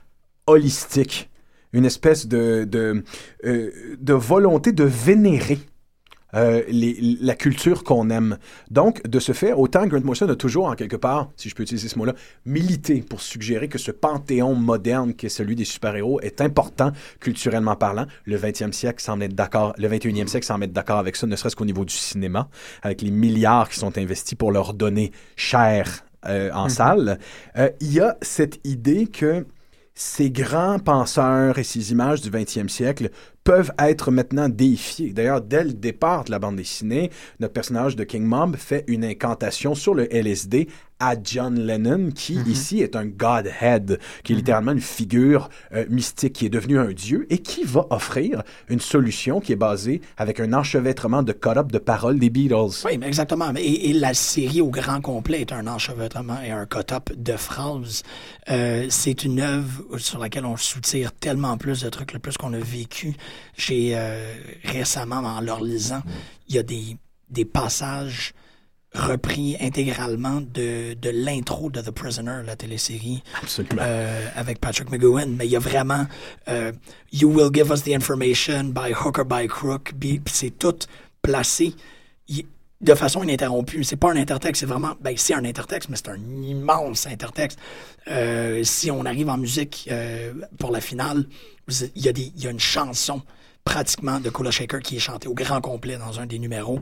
holistique, une espèce de, de, euh, de volonté de vénérer euh, les, la culture qu'on aime. Donc, de ce fait, autant Grant Morrison a toujours, en quelque part, si je peux utiliser ce mot-là, milité pour suggérer que ce panthéon moderne qui est celui des super-héros est important culturellement parlant. Le 20e siècle semble être d'accord, le 21e siècle semble être d'accord avec ça, ne serait-ce qu'au niveau du cinéma, avec les milliards qui sont investis pour leur donner cher euh, en salle. Euh, il y a cette idée que ces grands penseurs et ces images du 20e siècle peuvent être maintenant déifiés. D'ailleurs, dès le départ de la bande dessinée, notre personnage de King Mom fait une incantation sur le LSD à John Lennon, qui Mhm. ici est un Godhead, qui est littéralement une figure euh, mystique, qui est devenu un dieu et qui va offrir une solution qui est basée avec un enchevêtrement de cut-up de paroles des Beatles. Oui, mais exactement. Et, et la série au grand complet est un enchevêtrement et un cut-up de phrases. Euh, c'est une œuvre sur laquelle on soutire tellement plus de trucs, le plus qu'on a vécu. J'ai euh, récemment, en leur lisant, il y a des, des passages repris intégralement de, de l'intro de The Prisoner, la télésérie, Absolument. euh, avec Patrick McGowan, mais il y a vraiment euh, You will give us the information by hook or by crook, puis c'est tout placé de façon ininterrompue. C'est pas un intertexte, c'est vraiment, ben c'est un intertexte, mais c'est un immense intertexte. Euh, si on arrive en musique euh, pour la finale, il y, a des- il y a une chanson pratiquement de Kula Shaker qui est chantée au grand complet dans un des numéros.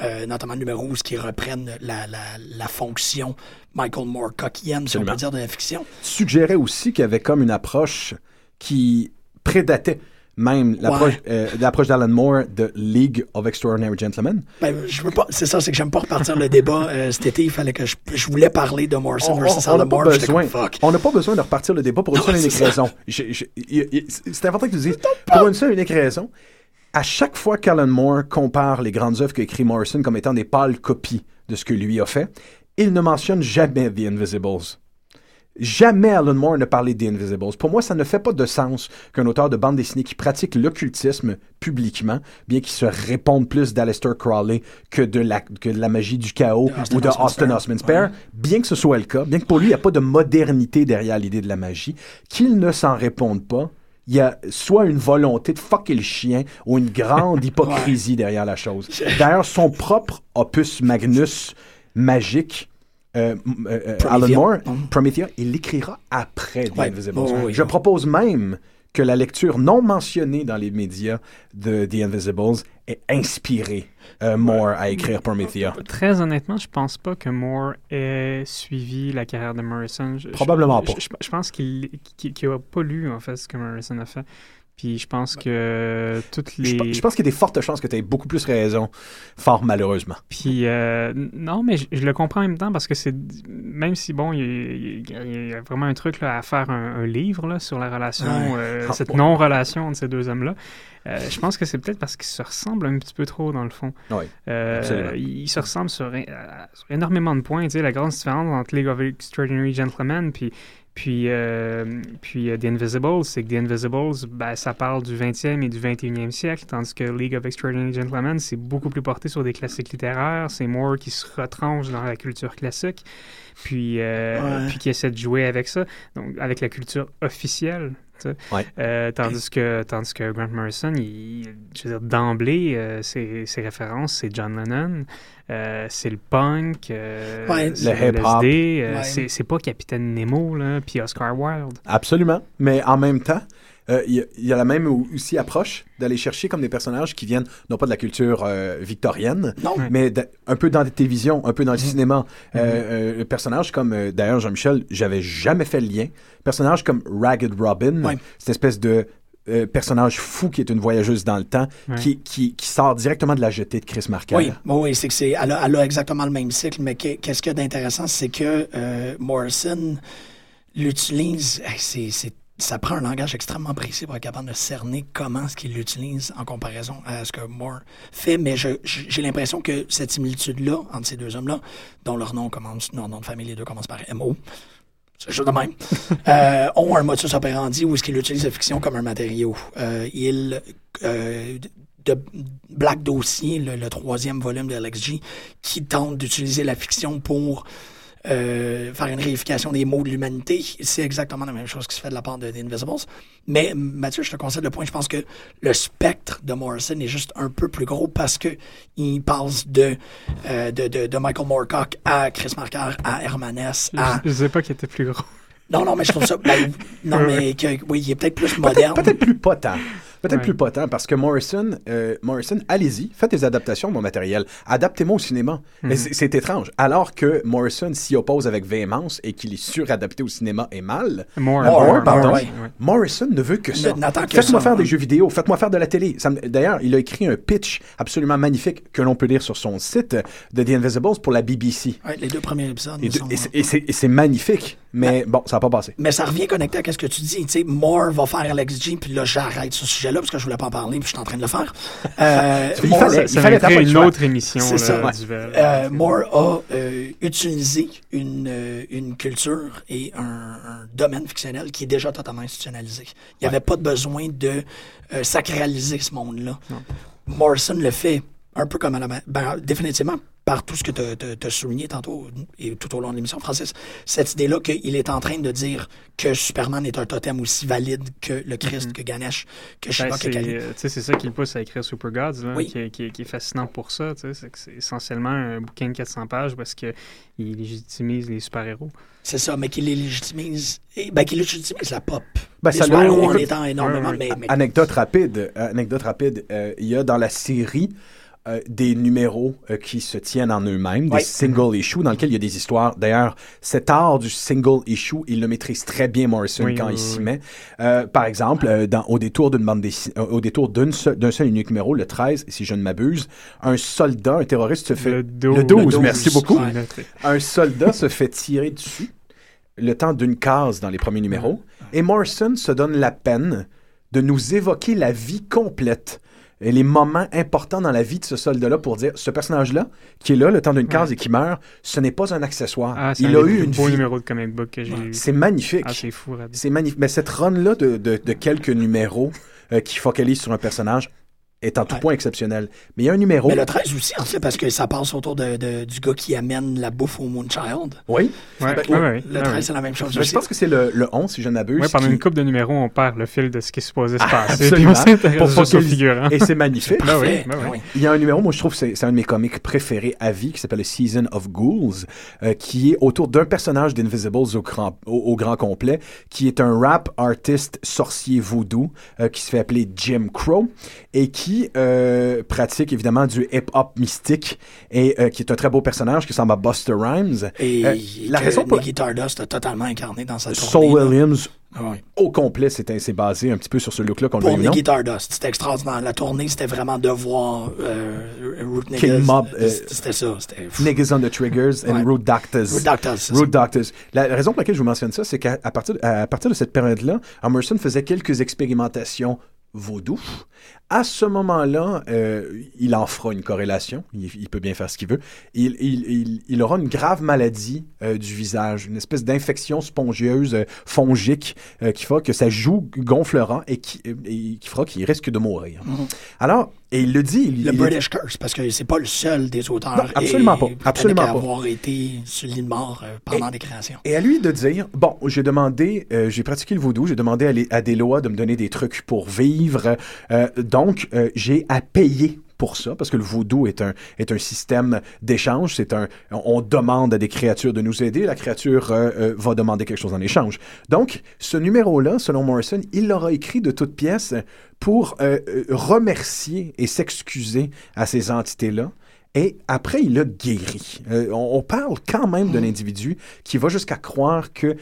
Euh, notamment le numéro où qui reprennent la, la, la fonction Michael Moore cockienne, si on peut dire, de la fiction. suggérait aussi qu'il y avait comme une approche qui prédatait même l'approche Ouais. euh, l'approche d'Alan Moore de League of Extraordinary Gentlemen. Ben, je veux pas. C'est ça, c'est que j'aime pas repartir le débat. Euh, cet été, il fallait que je, je voulais parler de Morrison On versus Alan n'a pas Moore. besoin, comme, fuck. on n'a pas besoin de repartir le débat pour une seule et c'est unique raison. C'est important que tu dises pour une seule et unique raison. À chaque fois qu'Alan Moore compare les grandes œuvres qu'a écrit Morrison comme étant des pâles copies de ce que lui a fait, il ne mentionne jamais The Invisibles. Jamais Alan Moore ne parlait des Invisibles. Pour moi, ça ne fait pas de sens qu'un auteur de bande dessinée qui pratique l'occultisme publiquement, bien qu'il se réponde plus d'Aleister Crowley que de la, que de la magie du chaos ou de Austin. Osman Spare, bien que ce soit le cas, bien que pour lui, il n'y a pas de modernité derrière l'idée de la magie, qu'il ne s'en réponde pas, il y a soit une volonté de fucker le chien ou une grande (laughs) hypocrisie derrière la chose. D'ailleurs, son propre opus magnus magique, euh, euh, euh, Alan. Moore, Mhm. Promethea, il l'écrira après The Ouais. Invisibles. Oh, oui. Je propose même que la lecture non mentionnée dans les médias de The Invisibles ait inspiré euh, Moore à écrire Promethea. (laughs) Très honnêtement, je pense pas que Moore ait suivi la carrière de Morrison. Je- Probablement je- pas. Je, je pense qu'il qu'il qu'il a pas lu, en fait, ce que Morrison a fait. Puis je pense que toutes les... je pense qu'il y a des fortes chances que tu aies beaucoup plus raison, fort malheureusement. Puis, euh, non, mais je, je le comprends en même temps parce que c'est. Même si, bon, il y, a- il y vraiment un truc là, à faire un, un livre là, sur la relation, Ouais. euh, Ah, cette ouais. non-relation entre ces deux hommes-là. Euh, je pense que c'est peut-être parce qu'ils se ressemblent un petit peu trop, dans le fond. Oui, Euh, ils ils se ressemblent sur, euh, sur énormément de points. Tu sais, la grande différence entre League of Extraordinary Gentlemen puis, puis, euh, puis euh, The Invisibles, c'est que The Invisibles, ben, ça parle du 20e et du 21e siècle, tandis que League of Extraordinary Gentlemen, c'est beaucoup plus porté sur des classiques littéraires. C'est Moore qui se retranche dans la culture classique, puis, euh, Ouais. puis qui essaie de jouer avec ça, donc avec la culture officielle. Ouais. Euh, tandis, que, tandis que Grant Morrison, il, je veux dire, d'emblée, euh, ses, ses références, c'est John Lennon, euh, c'est le punk, euh, Ouais. Le hip-hop. Euh, Ouais. c'est, c'est pas Capitaine Nemo, là, puis Oscar Wilde. Absolument. Mais en même temps, euh, il y, a- il y a la même aussi approche d'aller chercher comme des personnages qui viennent non pas de la culture euh, victorienne, Non. Ouais. mais de- un peu dans la télévision, un peu dans le cinéma. Euh, euh, personnage comme, euh, d'ailleurs, Jean-Michel, j'avais jamais fait le lien. Personnage comme Ragged Robin, Ouais. cette espèce de euh, personnage fou qui est une voyageuse dans le temps, Ouais. qui, qui, qui sort directement de la jetée de Chris Marker. Oui, oui, c'est que c'est, elle a, elle a exactement le même cycle, mais qu'est- qu'est-ce qu'il y a d'intéressant, c'est que euh, Morrison l'utilise, c'est, c'est- ça prend un langage extrêmement précis pour être capable de cerner comment est-ce qu'il l'utilise en comparaison à ce que Moore fait, mais j'ai l'impression que cette similitude-là entre ces deux hommes-là, dont leur nom commence, leur nom de famille, les deux commencent par MO, c'est juste de même, (laughs) euh, ont un modus operandi où est-ce qu'ils utilisent la fiction comme un matériau. Euh, ils, euh, de Black Dossier, le, le troisième volume de LXG, qui tente d'utiliser la fiction pour euh, faire une réification des mots de l'humanité. C'est exactement la même chose qui se fait de la part de The Invisibles. Mais Mathieu, je te concède le point. Je pense que le spectre de Morrison est juste un peu plus gros parce que il passe de, euh, de, de, de, Michael Moorcock à Chris Marker à Hermanès à... Je ne sais pas qu'il était plus gros. Non, non, mais je trouve ça. Ben, non, (laughs) mais que, oui, il est peut-être plus moderne. Peut-être plus potent. Peut-être plus potent parce que Morrison, euh, Morrison, allez-y, faites des adaptations de mon matériel. Adaptez-moi au cinéma. Mhm. C'est étrange. Alors que Morrison s'y oppose avec véhémence et qu'il est suradapté au cinéma et mal. More, More, more, pardon. more, Ouais. Morrison ne veut que ça. Faites-moi faire des jeux vidéo, faites-moi faire de la télé. D'ailleurs, il a écrit un pitch absolument magnifique que l'on peut lire sur son site de The Invisibles pour la BBC. Ouais, les deux premiers épisodes. Et, et c'est- magnifique, mais bon, ça n'a pas passé. Mais ça revient connecté à ce que tu dis. Tu sais, Moore va faire Alex G, puis là, j'arrête ce sujet-là parce que je voulais pas en parler, puis je suis en train de le faire. (laughs) Euh, Il Moore- fallait- Ça, fallait une choix. autre émission C'est là, ça, ouais. Euh, Moore a euh, utilisé une, euh, une culture et un, un domaine fictionnel qui est déjà totalement institutionnalisé. Il n'y avait pas de besoin de sacraliser ce monde-là. Morrison le fait un peu comme à la... Ben, définitivement, par tout ce que tu as souligné tantôt et tout au long de l'émission, Francis, cette idée-là qu'il est en train de dire que Superman est un totem aussi valide que le Christ, que Ganesh, que Ben, Shiva, que Kali. tu sais, c'est ça qui le pousse à écrire Super Gods, là, Oui. qui, est- qui est- qui est fascinant pour ça. C'est essentiellement un bouquin de 400 pages parce qu'il légitimise les super-héros. C'est ça, mais qu'il les légitimise... et- Ben, qu'il légitimise la pop. Ben, les ça super-héros en étant énormément, ouais, ouais. mais... mais- Anecdote rapide, euh, anecdote rapide. euh, Il y a dans la série euh, des numéros euh, qui se tiennent en eux-mêmes, des single issues dans lesquels il y a des histoires. D'ailleurs, cet art du single issue, il le maîtrise très bien Morrison Oui, quand oui, il s'y met. Euh, par exemple, dans, au détour d'une bande au détour seul- d'un seul et unique numéro, le 13, si je ne m'abuse, un soldat, un terroriste se fait Le 12, le 12, le 12, merci beaucoup. Un soldat se fait tirer dessus le temps d'une case dans les premiers numéros. Et Morrison se donne la peine de nous évoquer la vie complète les moments importants dans la vie de ce soldat-là pour dire ce personnage-là, qui est là le temps d'une case et qui meurt, ce n'est pas un accessoire. Ah, c'est Il un a eu une beaux vie. numéros de comic book que j'ai eu. C'est magnifique. Ah, c'est fou. C'est magnifique. Mais cette run-là de, de- de quelques numéros euh, qui focalisent sur un personnage est en tout Ouais. point exceptionnel. Mais il y a un numéro. Mais le 13 aussi, en fait, parce que ça passe autour de, de- du gars qui amène la bouffe au Moonchild. Oui. Ouais, Ben, ouais, le ouais, 13, ouais. c'est la même chose Mais aussi. je pense que c'est le, le 11, si je n'abuse. Ouais, pendant qui- une couple de numéros, on perd le fil de ce qui est supposé se Ah, passer. Absolument. Pour focaliser-. Et c'est magnifique. Ben oui, ben oui. oui. Il y a un numéro, moi je trouve que c'est c'est un de mes comics préférés à vie, qui s'appelle le Season of Ghouls, euh, qui est autour d'un personnage d'Invisibles au grand, au, au grand complet, qui est un rap artiste sorcier voodoo, euh, qui se fait appeler Jim Crow, et qui euh, pratique évidemment du hip-hop mystique, et euh, qui est un très beau personnage, qui ressemble à Buster Rhymes. Et Euh, la raison pour Nicky Stardust a totalement incarné dans sa tournée. là. Williams, Ah au complet, c'est basé un petit peu sur ce look-là qu'on a Pour eu, non? Nicky Stardust, c'était extraordinaire. La tournée, c'était vraiment de voir euh, Root King Niggas. Mob, euh, C'était ça. Niggas on the Triggers and Ouais. Root Doctors. Root Doctors, Root Doctors. La raison pour laquelle je vous mentionne ça, c'est qu'à partir, à partir de cette période-là, Emerson faisait quelques expérimentations vaudou. À ce moment-là, euh, il en fera une corrélation. Il, il peut bien faire ce qu'il veut. Il, il- il- aura une grave maladie euh, du visage, une espèce d'infection spongieuse euh, fongique euh, qui fera que sa joue gonflera et qui, et qui fera qu'il risque de mourir. Alors, et il le dit. il- Le British Curse, parce que c'est pas le seul des auteurs. Non, absolument et pas, absolument à pas. avoir été sur l'île mort euh, pendant des créations. Et à lui de dire, bon, j'ai demandé, euh, j'ai pratiqué le vaudou, j'ai demandé à, les- à des lois de me donner des trucs pour vivre, euh, donc euh, j'ai à payer pour ça, parce que le vaudou est un, est système d'échange, c'est un, on demande à des créatures de nous aider, la créature euh, euh, va demander quelque chose en échange. Donc, ce numéro-là, selon Morrison, il l'aura écrit de toutes pièces pour remercier et s'excuser à ces entités-là. Et après, il a guéri. On, parle quand même d'un individu qui va jusqu'à croire que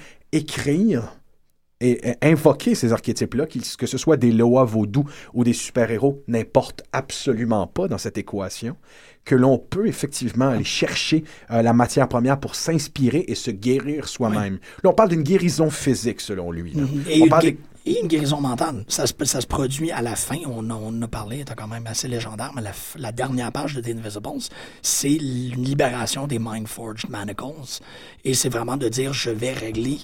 et, et invoquer ces archétypes-là, que ce soit des lois vaudous ou des super-héros, n'importe absolument pas dans cette équation, que l'on peut effectivement aller chercher euh, la matière première pour s'inspirer et se guérir soi-même. Là, on parle d'une guérison physique, selon lui. là. Et On parle et une guérison mentale. Ça se, ça se produit à la fin. On, en- on a parlé, c'était quand même assez légendaire, mais la, dernière page de The Invisibles, c'est une libération des Mind-Forged Manacles. Et c'est vraiment de dire, je vais régler,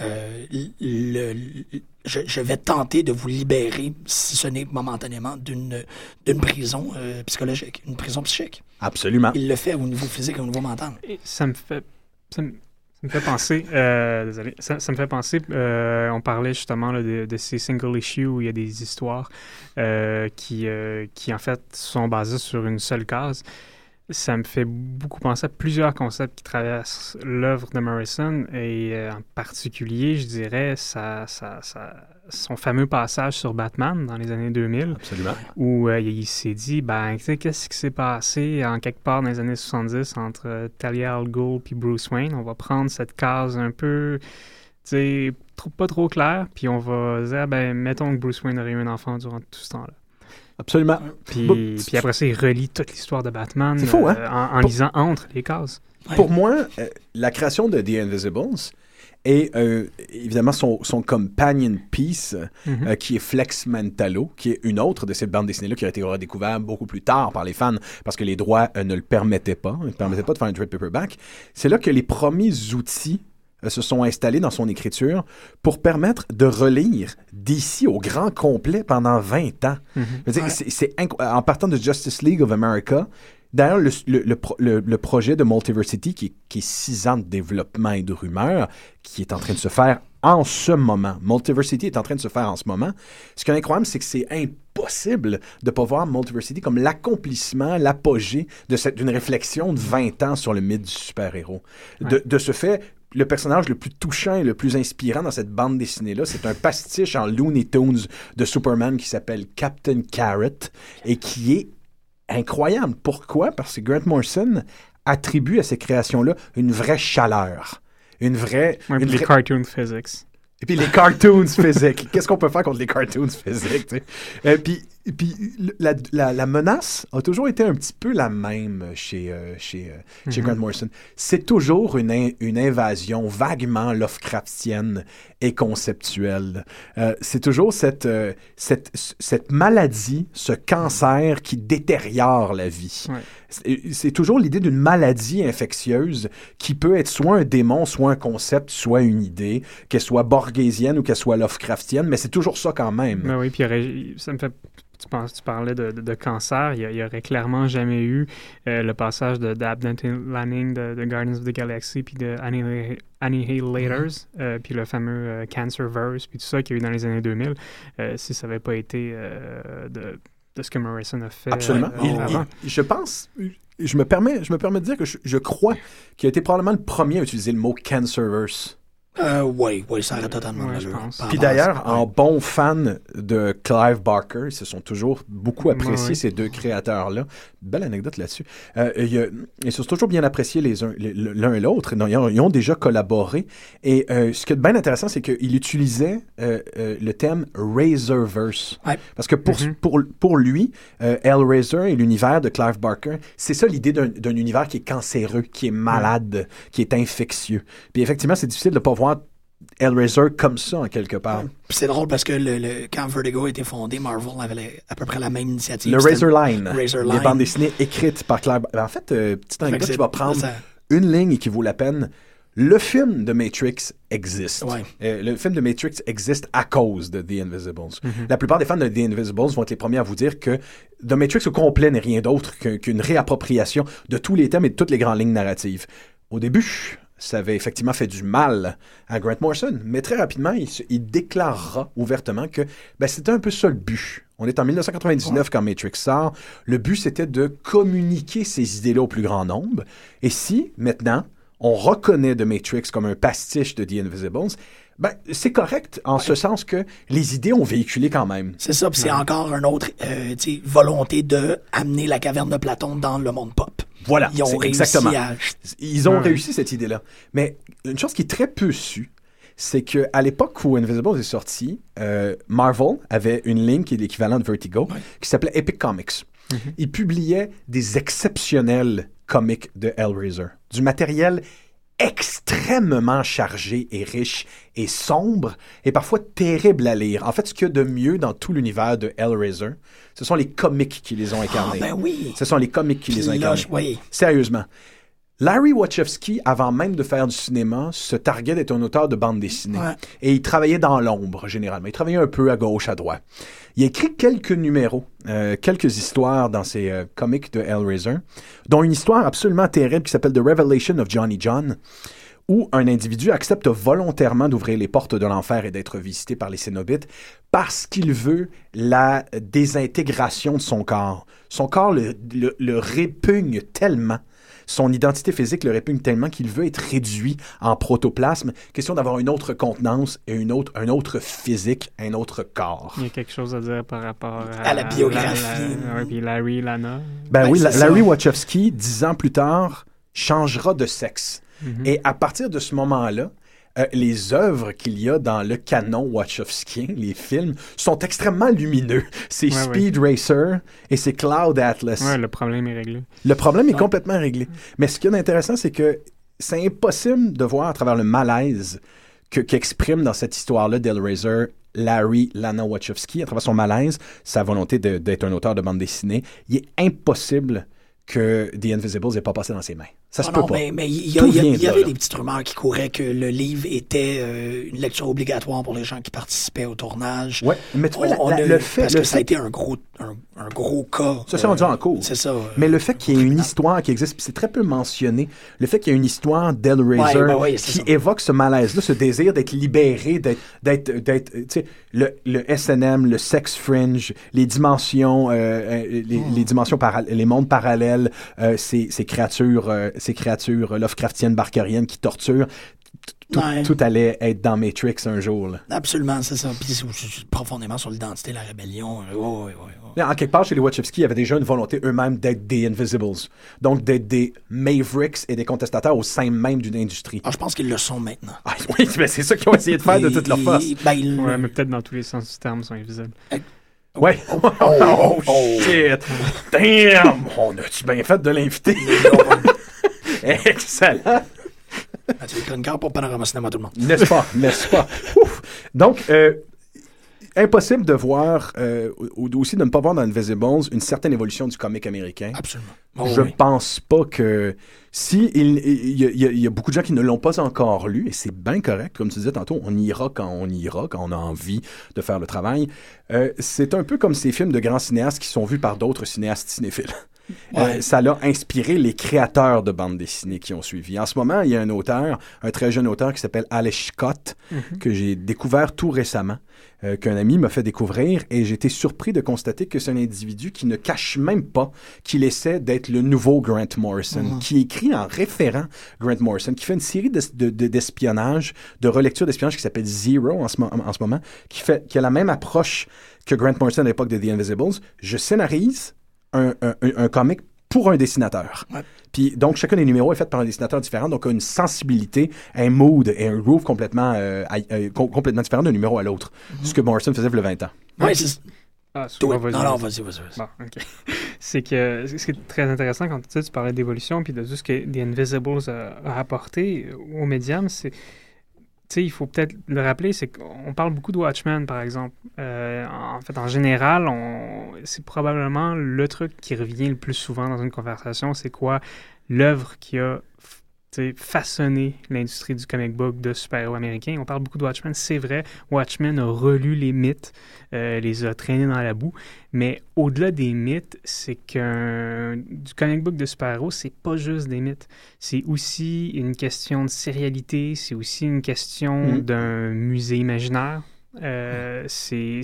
euh, le, le- je, je vais tenter de vous libérer, si ce n'est momentanément, d'une d'une prison euh, psychologique, une prison psychique. Absolument. Il le fait au niveau physique et au niveau mental. Et ça me fait. ça me- me fait penser, euh, ça, ça me fait penser, euh, on parlait justement de, ces single issues où il y a des histoires euh, qui, qui en fait sont basées sur une seule case. Ça me fait beaucoup penser à plusieurs concepts qui traversent l'œuvre de Morrison et en particulier, je dirais, sa- sa- son fameux passage sur Batman dans les années 2000 Absolument. où euh, il s'est dit, ben, tu sais, qu'est-ce qui s'est passé en quelque part dans les années 70 entre euh, Talia al Ghul puis Bruce Wayne? On va prendre cette case un peu, tu sais, trop- pas trop claire, puis on va dire, ben, mettons que Bruce Wayne aurait eu un enfant durant tout ce temps-là. Absolument. Puis, Bon, puis après ça, il relie toute l'histoire de Batman fou, hein? euh, en, lisant entre les cases. Ouais. Pour moi, euh, la création de The Invisibles et euh, évidemment son, son companion piece Mhm. euh, qui est Flex Mentalo, qui est une autre de ces bandes dessinées-là qui a été redécouverte beaucoup plus tard par les fans parce que les droits euh, ne le permettaient pas. Ils ne permettaient pas de faire un trade paperback. C'est là que les premiers outils se sont installés dans son écriture pour permettre de relire d'ici au grand complet pendant 20 ans. Mhm. Ouais. c'est- en partant de Justice League of America, d'ailleurs, le, le- le pro- le- le projet de Multiversity, qui, est- qui est six ans de développement et de rumeurs, qui est en train de se faire en ce moment. Multiversity est en train de se faire en ce moment. Ce qui est incroyable, c'est que c'est impossible de pas voir Multiversity comme l'accomplissement, l'apogée d'une réflexion de 20 ans sur le mythe du super-héros. De, Ouais. de ce fait, le personnage le plus touchant et le plus inspirant dans cette bande dessinée-là, c'est un pastiche en Looney Tunes de Superman qui s'appelle Captain Carrot et qui est incroyable. Pourquoi? Parce que Grant Morrison attribue à ces créations-là une vraie chaleur. Une vraie... Ouais, une puis les vraie- cartoon physics. et puis les cartoons physiques. Qu'est-ce qu'on peut faire contre les cartoons physiques? tu sais? Euh, puis puis le- la, la- la menace a toujours été un petit peu la même chez, euh, chez, euh, chez Mhm. Grant Morrison. C'est toujours une, in- une invasion vaguement Lovecraftienne et conceptuelle. Euh, c'est toujours cette, euh, cette, cette maladie, ce cancer qui détériore la vie. Ouais. C'est- toujours l'idée d'une maladie infectieuse qui peut être soit un démon, soit un concept, soit une idée, qu'elle soit borgésienne ou qu'elle soit Lovecraftienne, mais c'est toujours ça quand même. Ben oui, puis ça me fait. Tu, penses, tu parlais de, de- de cancer. Il y, a- il y aurait clairement jamais eu euh, le passage de d'Abnett Lanning de, de Guardians of the Galaxy puis de Anni- Annihilators, euh, puis le fameux euh, Cancerverse, puis tout ça qu'il y a eu dans les années 2000, euh, si ça n'avait pas été euh, de, de ce que Morrison a fait Absolument. euh, Il- avant. il- je pense, je me permets, je me permets de dire que je, je crois qu'il a été probablement le premier à utiliser le mot cancerverse. Euh, oui, oui, ça aurait totalement Ouais, de je pense. Puis d'ailleurs, en bon fan de Clive Barker, ils se sont toujours beaucoup appréciés, Ouais, ouais. ces deux créateurs-là. Belle anecdote là-dessus. Euh, ils se sont toujours bien appréciés les uns, les- l'un et l'autre. Non, Ils ont, ils ont déjà collaboré. Et euh, ce qui est bien intéressant, c'est qu'il utilisait euh, euh, le thème Razorverse. Ouais. Parce que pour, Mhm. pour, pour lui, euh, Hellraiser et l'univers de Clive Barker, c'est ça l'idée d'un d'un univers qui est cancéreux, qui est malade, qui est infectieux. Puis effectivement, c'est difficile de ne pas voir Hellraiser comme ça, en quelque part. C'est drôle parce que le, le- quand Vertigo a été fondé, Marvel avait à peu près la même initiative. Le Razor Line, Razor les Line. bandes dessinées écrites par Clive. Ben, en fait, euh, que anecdote, je vais prendre ça- une ligne qui vaut la peine. Le film de Matrix existe. Ouais. Euh, le film de Matrix existe à cause de The Invisibles. Mhm. La plupart des fans de The Invisibles vont être les premiers à vous dire que The Matrix au complet n'est rien d'autre qu'une réappropriation de tous les thèmes et de toutes les grandes lignes narratives. Au début, ça avait effectivement fait du mal à Grant Morrison, mais très rapidement, il, déclarera ouvertement que ben, c'était un peu ça le but. On est en 1999 quand Matrix sort. Le but, c'était de communiquer ces idées-là au plus grand nombre. Et si, maintenant, on reconnaît The Matrix comme un pastiche de The Invisibles, ben, c'est correct en ce sens que les idées ont véhiculé quand même. C'est ça, puis c'est encore une autre euh, volonté de amener la caverne de Platon dans le monde pop. Voilà, Ils ont c'est réussi exactement. à... Ils ont Ouais. réussi cette idée-là. Mais une chose qui est très peu su, c'est que à l'époque où Invisible est sorti, euh, Marvel avait une ligne qui est l'équivalent de Vertigo, qui s'appelait Epic Comics. Ils publiaient des exceptionnels comics de Hellraiser, du matériel extrêmement chargé et riche et sombre et parfois terrible à lire. En fait, ce qu'il y a de mieux dans tout l'univers de Hellraiser, ce sont les comics qui les ont Ah, incarnés. ben oui. Ce sont les comics qui les ont là, incarnés. oui. Sérieusement. Larry Wachowski, avant même de faire du cinéma, se targuait d'être un auteur de bande dessinée. Ouais. Et il travaillait dans l'ombre, généralement. Il travaillait un peu à gauche, à droite. Il écrit quelques numéros, euh, quelques histoires dans ses euh, comics de Hellraiser, dont une histoire absolument terrible qui s'appelle The Revelation of Johnny John, où un individu accepte volontairement d'ouvrir les portes de l'enfer et d'être visité par les Cénobites parce qu'il veut la désintégration de son corps. Son corps le répugne tellement, son identité physique le répugne tellement qu'il veut être réduit en protoplasme. Question d'avoir une autre contenance et une autre, un autre physique, un autre corps. Il y a quelque chose à dire par rapport à, À la biographie. la- la- ouais, puis Larry, Lana. Ben Ben, oui, la-. Larry Wachowski, dix ans plus tard, changera de sexe. Mhm. Et à partir de ce moment-là, euh, les œuvres qu'il y a dans le canon Wachowskien, les films, sont extrêmement lumineux. C'est Ouais, Speed Racer et c'est Cloud Atlas. Ouais, le problème est réglé. Le problème est Ouais. complètement réglé. Mais ce qui est intéressant, c'est que c'est impossible de voir à travers le malaise que- qu'exprime dans cette histoire-là d'Hellraiser Larry Lana Wachowski, à travers son malaise, sa volonté d'être un auteur de bande dessinée. Il est impossible que The Invisibles n'ait pas passé dans ses mains. Ça se Ah peut non, pas. mais, mais il y, avait là. des petites rumeurs qui couraient que le livre était euh, une lecture obligatoire pour les gens qui participaient au tournage. Ouais, mais tu vois, la- On- on la- a- le fait, parce le que ça a été un gros, un, un gros cas. Ça, c'est rendu en cours. C'est ça. euh, Mais le fait qu'il y ait une histoire qui existe, puis c'est très peu mentionné, le fait qu'il y ait une histoire d'Hellraiser Ouais, ben qui ça. évoque ce malaise-là, ce désir d'être libéré, d'être, d'être, d'être, tu sais, le, le SNM, le sex fringe, les dimensions, euh, euh, les, Hmm. les dimensions les mondes parallèles, euh, ces, ces créatures, euh, ces créatures euh, Lovecraftiennes, barkeriennes qui torturent, tout, Ouais. tout allait être dans Matrix un jour. là. Absolument, c'est ça. Puis c'est profondément sur l'identité, la rébellion. euh. En quelque part, chez les Wachowski, il y avait déjà une volonté eux-mêmes d'être des Invisibles. Donc, d'être des Mavericks et des contestateurs au sein même d'une industrie. Ah, je pense qu'ils le sont maintenant. Ah, (laughs) oui, mais c'est ça qu'ils ont essayé de faire de toute leur force. ben, Ouais, mais peut-être dans tous les sens du terme, ils sont invisibles. Ouais. Oh, (laughs) shit. (laughs) Damn! On a-tu bien fait de l'inviter? Excellent. (laughs) Ah, tu es chroniqueur pour Panorama Cinéma, tout le monde. N'est-ce pas? N'est-ce pas? Ouf. Donc, euh, impossible de voir, euh, aussi de ne pas voir dans Invisibles une certaine évolution du comic américain. Absolument. Oh, je oui. pense pas que si il, il y, a- il y a- il y a beaucoup de gens qui ne l'ont pas encore lu et c'est bien correct comme tu disais tantôt on ira quand on ira quand on a envie de faire le travail Euh, c'est un peu comme ces films de grands cinéastes qui sont vus par d'autres cinéastes cinéphiles Ouais. Euh, ça l'a inspiré les créateurs de bandes dessinées qui ont suivi. En ce moment, il y a un auteur, un très jeune auteur qui s'appelle Alex Scott, que j'ai découvert tout récemment, euh, qu'un ami m'a fait découvrir, et j'étais surpris de constater que c'est un individu qui ne cache même pas qu'il essaie d'être le nouveau Grant Morrison, qui écrit en référent Grant Morrison, qui fait une série d'es- de- de- d'espionnage, de, relecture d'espionnage qui s'appelle Zero en ce, en ce moment, qui, fait, qui a la même approche que Grant Morrison à l'époque de The Invisibles. Je scénarise un, un, comic pour un dessinateur. Ouais. Puis donc chacun des numéros est fait par un dessinateur différent, donc a une sensibilité, un mood et un groove complètement euh, euh, com- complètement différent d'un numéro à l'autre. Ce que Morrison faisait a 20 ans. Ouais, c'est Ah, Non, non, vas-y. vas-y. Bon, ok. (laughs) c'est que ce qui est très intéressant quand tu, sais, tu parlais d'évolution puis de tout ce que The Invisibles a, a apporté au médium, c'est. Il faut peut-être le rappeler, c'est qu'on parle beaucoup de Watchmen, par exemple. Euh, en fait, en général, c'est probablement le truc qui revient le plus souvent dans une conversation. C'est quoi l'œuvre qui a f- tu sais, façonné l'industrie du comic book de super-héros américains. On parle beaucoup de Watchmen, c'est vrai. Watchmen a relu les mythes, euh, les a traînés dans la boue. Mais au-delà des mythes, c'est qu'un du comic book de super-héros, c'est pas juste des mythes. C'est aussi une question de sérialité, c'est aussi une question Mhm. d'un musée imaginaire. Euh, c'est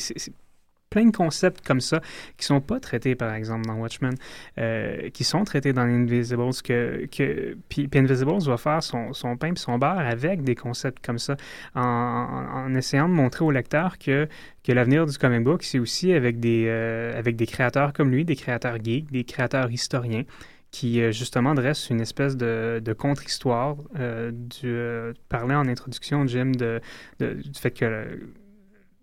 plein de concepts comme ça qui sont pas traités, par exemple, dans Watchmen, euh, qui sont traités dans Invisibles, que, que puis, puis Invisibles va faire son, son pain son beurre avec des concepts comme ça, en, en- essayant de montrer au lecteur que, que l'avenir du comic book, c'est aussi avec des, euh, avec des créateurs comme lui, des créateurs geeks, des créateurs historiens, qui euh, justement dressent une espèce de, de contre-histoire. Euh, du, parlais en introduction, Jim, de, du fait que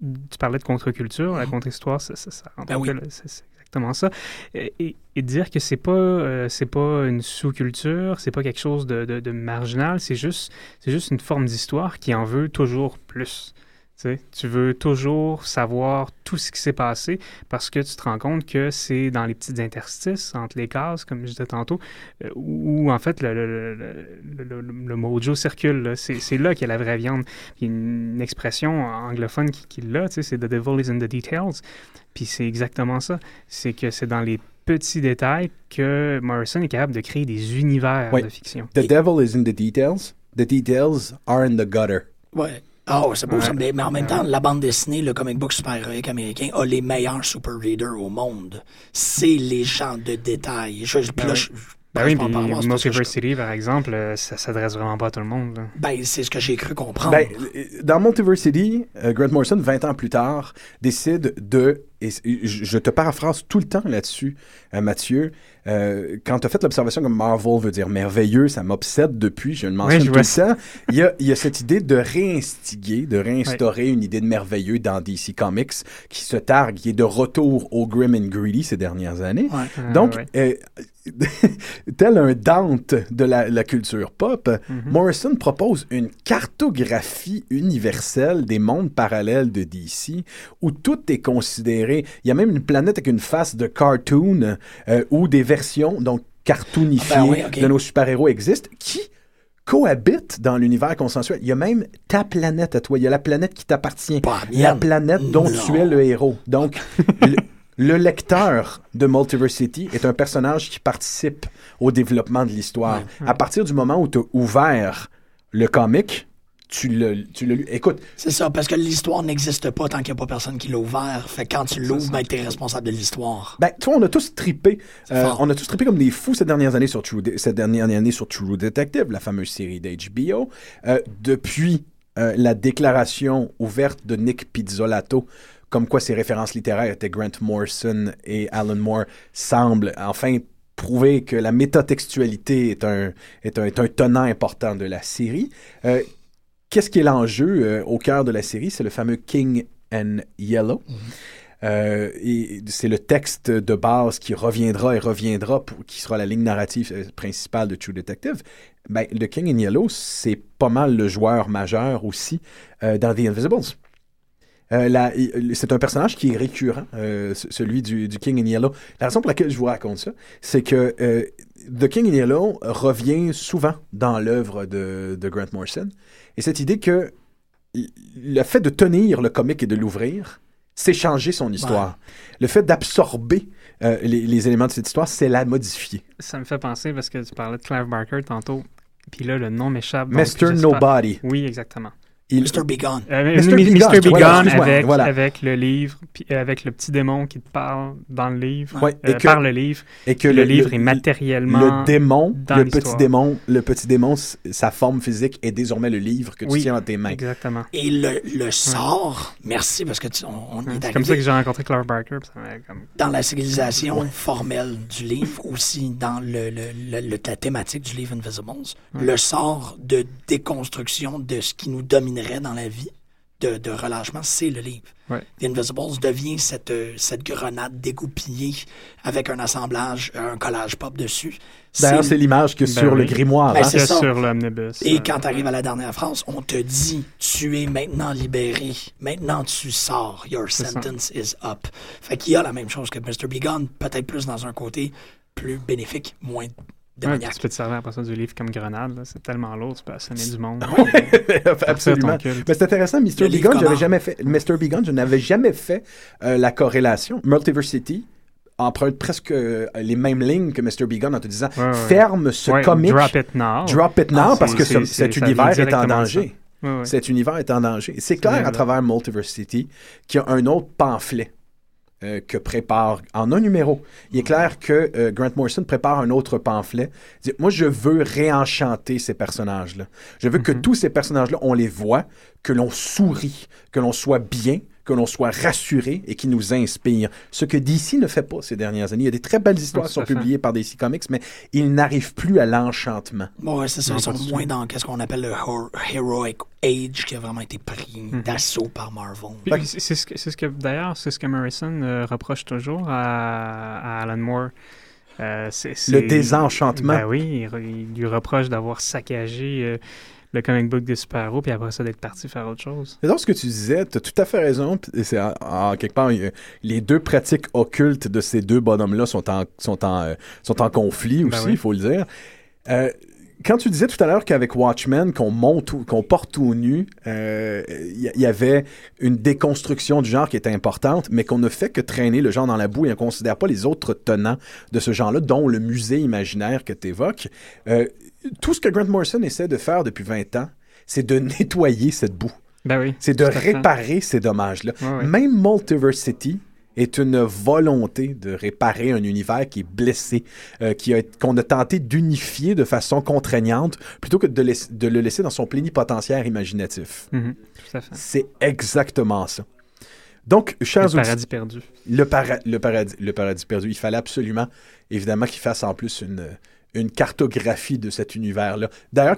tu parlais de contre-culture, la Mhm. contre-histoire, ça, ça, ça rentre Ben oui. c'est exactement ça. Et, et- et dire que c'est pas euh, c'est pas une sous-culture, c'est pas quelque chose de, de- de marginal, c'est juste c'est juste une forme d'histoire qui en veut toujours plus. Tu veux toujours savoir tout ce qui s'est passé parce que tu te rends compte que c'est dans les petites interstices entre les cases, comme je disais tantôt, euh, où en fait le, le, le, mojo circule. C'est là qu'il y a la vraie viande. Il y a une expression anglophone qui, qui l'a, c'est The devil is in the details. Puis c'est exactement ça. C'est que c'est dans les petits détails que Morrison est capable de créer des univers de fiction. The devil is in the details. the details are in the gutter. Ouais. Ah, ouais, c'est beau ça. Ouais. Mais, mais en même temps, la bande dessinée, le comic book super-héroïque américain, a les meilleurs super readers au monde. C'est les gens de détail. Je, je- puis Ben là, oui. je- je Ben oui, puis je- Multiversity, par exemple, euh, ça s'adresse vraiment pas à tout le monde. là. Ben, c'est ce que j'ai cru comprendre. Ben, euh, dans Multiversity, euh, Grant Morrison, 20 ans plus tard, décide de. Et je te paraphrase tout le temps là-dessus, Mathieu. Euh, quand tu as fait l'observation comme Marvel veut dire merveilleux, ça m'obsède depuis, je le mentionne je tout temps. Il y, a, il y a cette idée de réinstiguer, de réinstaurer une idée de merveilleux dans DC Comics qui se targue, qui est de retour au grim and greedy ces dernières années. Ouais. Donc, euh, (laughs) tel un Dante de la, la culture pop, Mhm. Morrison propose une cartographie universelle des mondes parallèles de DC où tout est considéré. Il y a même une planète avec une face de cartoon euh, où des versions donc cartoonifiées Ah ben oui, de nos super-héros existent qui cohabitent dans l'univers consensuel. Il y a même ta planète à toi. Il y a la planète qui t'appartient. La planète dont Non. tu es le héros. Donc, (laughs) le, le lecteur de Multiversity est un personnage qui participe au développement de l'histoire. À partir du moment où tu as ouvert le comic, tu l'as lu. Écoute, C'est ça, parce que l'histoire n'existe pas tant qu'il n'y a pas personne qui l'a ouvert. Fait quand tu l'ouvres, ben, t'es responsable de l'histoire. ben, tu vois, on a tous trippé. euh, on a tous trippé comme des fous ces dernières années sur True, cette dernière année sur True Detective, la fameuse série d'HBO. Euh, depuis euh, la déclaration ouverte de Nick Pizzolato, comme quoi ses références littéraires étaient Grant Morrison et Alan Moore, semblent enfin prouver que la métatextualité est un, est un, est un tenant important de la série. Euh, Qu'est-ce qui est l'enjeu euh, au cœur de la série? C'est le fameux King and Yellow. Euh, et c'est le texte de base qui reviendra et reviendra, pour, qui sera la ligne narrative euh, principale de True Detective. Ben, le King in Yellow, c'est pas mal le joueur majeur aussi euh, dans The Invisibles. Euh, c'est un personnage qui est récurrent, euh, ce- celui du, du King in Yellow. La raison pour laquelle je vous raconte ça, c'est que euh, The King in Yellow revient souvent dans l'œuvre de, de Grant Morrison. Et cette idée que le fait de tenir le comic et de l'ouvrir, c'est changer son histoire. Le fait d'absorber euh, les, les éléments de cette histoire, c'est la modifier. Ça me fait penser parce que tu parlais de Clive Barker tantôt. Puis là, le nom m'échappe. Mr. Nobody. Oui, exactement. Il- Mr. Be Gone. Euh, Mr. Mr. Voilà, avec, voilà. avec le livre, puis euh, avec le petit démon qui te parle dans le livre, Ouais, euh, et que- par le livre. et que le, livre est matériellement Le démon, dans le petit démon, le petit démon, sa forme physique est désormais le livre que tu Oui, tiens dans tes mains. Exactement. Et le, le sort, merci parce que tu- on, on y est C'est comme ça arrivé que j'ai rencontré Clive Barker. puis ça m'a comme... dans la civilisation formelle du livre, aussi dans le, le- le- le- la thématique du livre Invisibles, le sort de déconstruction de ce qui nous dans la vie, de, de relâchement, c'est le livre. Ouais. The Invisibles devient cette, euh, cette grenade dégoupillée avec un assemblage, euh, un collage pop dessus. D'ailleurs, c'est l'image que Ben sur le grimoire. Ben, hein. c'est sur l'omnibus. Et euh, quand tu arrives à la dernière phrase, on te dit tu es maintenant libéré, maintenant tu sors, your sentence is up. Fait qu'il y a la même chose que Mr. Begon, peut-être plus dans un côté plus bénéfique, moins ouais, puis démoniaque. tu peux te servir après ça du livre comme grenade. C'est tellement lourd, tu peux assommer du monde. (laughs) Absolument. Mais c'est intéressant, Mr. Begun, j'avais jamais fait. Mr. Begun, je n'avais jamais fait euh, la corrélation. Multiversity emprunte presque euh, les mêmes lignes que Mr. Begun en te disant Ouais, ouais. ferme ce Ouais, comic, Drop it now. drop it now Ah, parce que ce- cet univers est en danger. Ouais, ouais. Cet univers est en danger. C'est clair Ouais, à travers Multiversity qu'il y a un autre pamphlet euh, que prépare en un numéro. Il est clair que euh, Grant Morrison prépare un autre pamphlet. Dit, Moi, je veux réenchanter ces personnages-là. Je veux que Mhm. tous ces personnages-là, on les voit, que l'on sourit, que l'on soit bien, que l'on soit rassuré et qui nous inspire. Ce que DC ne fait pas ces dernières années. Il y a des très belles histoires qui sont publiées par DC Comics, mais ils n'arrivent plus à l'enchantement. Bon, ouais, c'est ça, ils sont moins dans qu'est-ce qu'on appelle le Heroic Age qui a vraiment été pris Mhm. d'assaut par Marvel. C'est ce que, ce d'ailleurs, c'est ce que Morrison euh, reproche toujours à, à Alan Moore. Euh, c'est- Le désenchantement. Ben oui, il lui reproche d'avoir saccagé euh, le comic book des super-héros, puis après ça, d'être parti faire autre chose. C'est donc ce que tu disais, tu as tout à fait raison. C'est en, quelque part, euh, les deux pratiques occultes de ces deux bonhommes-là sont en, sont en, euh, sont en conflit Ben aussi, oui. il faut le dire. Euh, quand tu disais tout à l'heure qu'avec Watchmen, qu'on monte, qu'on porte tout nu, euh, il y, y avait une déconstruction du genre qui était importante, mais qu'on ne fait que traîner le genre dans la boue et on ne considère pas les autres tenants de ce genre-là, dont le musée imaginaire que tu évoques. Tout ce que Grant Morrison essaie de faire depuis 20 ans, c'est de (laughs) nettoyer cette boue. Ben oui. C'est de réparer ces dommages-là. Ouais, ouais. Même Multiversity est une volonté de réparer un univers qui est blessé, euh, qui a, qu'on a tenté d'unifier de façon contraignante, plutôt que de, laiss- de le laisser dans son plénipotentiaire imaginatif. Mhm, Tout à fait. C'est exactement ça. Donc, chers Le paradis perdu. le, para- le paradis, le paradis perdu. Il fallait absolument, évidemment, qu'il fasse en plus une, une cartographie de cet univers-là. D'ailleurs,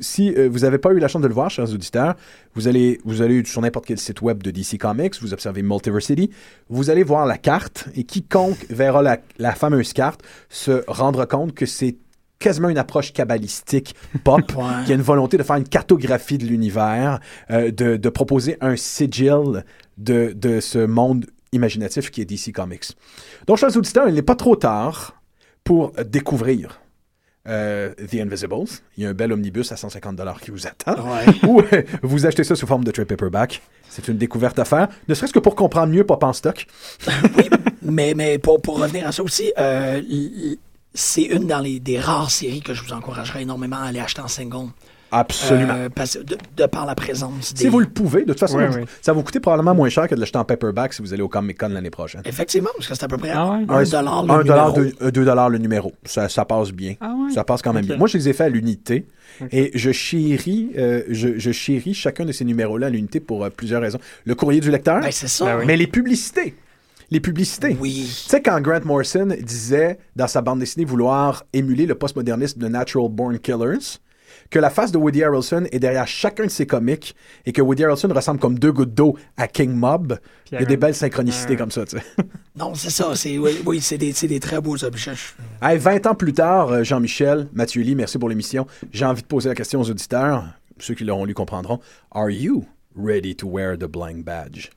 si euh, vous n'avez pas eu la chance de le voir, chers auditeurs, vous allez, vous allez sur n'importe quel site web de DC Comics, vous observez Multiversity, vous allez voir la carte et quiconque verra la, la fameuse carte se rendra compte que c'est quasiment une approche kabbalistique pop, (laughs) Ouais. qui a une volonté de faire une cartographie de l'univers, euh, de, de proposer un sigil de, de ce monde imaginatif qui est DC Comics. Donc, chers auditeurs, il n'est pas trop tard pour découvrir euh, The Invisibles. Il y a un bel omnibus à 150 qui vous attend. Ouais. (laughs) Ou euh, vous achetez ça sous forme de trade paperback. C'est une découverte à faire, ne serait-ce que pour comprendre mieux Pop en stock. (laughs) Mais, mais pour, pour revenir à ça aussi, euh, c'est une dans les des rares séries que je vous encouragerais énormément à aller acheter en single. Absolument. Euh, parce, de, de par la présence des... Si vous le pouvez, de toute façon, Ouais, vous- ouais. ça va vous coûter probablement moins cher que de l'acheter en paperback si vous allez au Comic Con l'année prochaine. Effectivement, parce que c'est à peu près Ah ouais? un Ouais, dollar le un dollar, numéro. deux- euh, deux dollars le numéro. Ça, ça passe bien. Ah ouais? Ça passe quand même bien. Moi, je les ai fait à l'unité et je chéris, euh, je, je chéris chacun de ces numéros-là à l'unité pour euh, plusieurs raisons. Le courrier du lecteur, Ben, c'est ça. Ben oui. mais les publicités. Les publicités. Oui. Tu sais, quand Grant Morrison disait dans sa bande dessinée vouloir émuler le postmodernisme de Natural Born Killers, que la face de Woody Harrelson est derrière chacun de ses comics et que Woody Harrelson ressemble comme deux gouttes d'eau à King Mob, il y a des belles synchronicités comme ça, tu sais. (laughs) Non, c'est ça. C'est, oui, oui, c'est des, c'est des très beaux objets. Je- Hey, 20 ans plus tard, euh, Jean-Michel, Mathieu Lee, merci pour l'émission. J'ai envie de poser la question aux auditeurs. Ceux qui l'auront lu comprendront. Are you ready to wear the blank badge?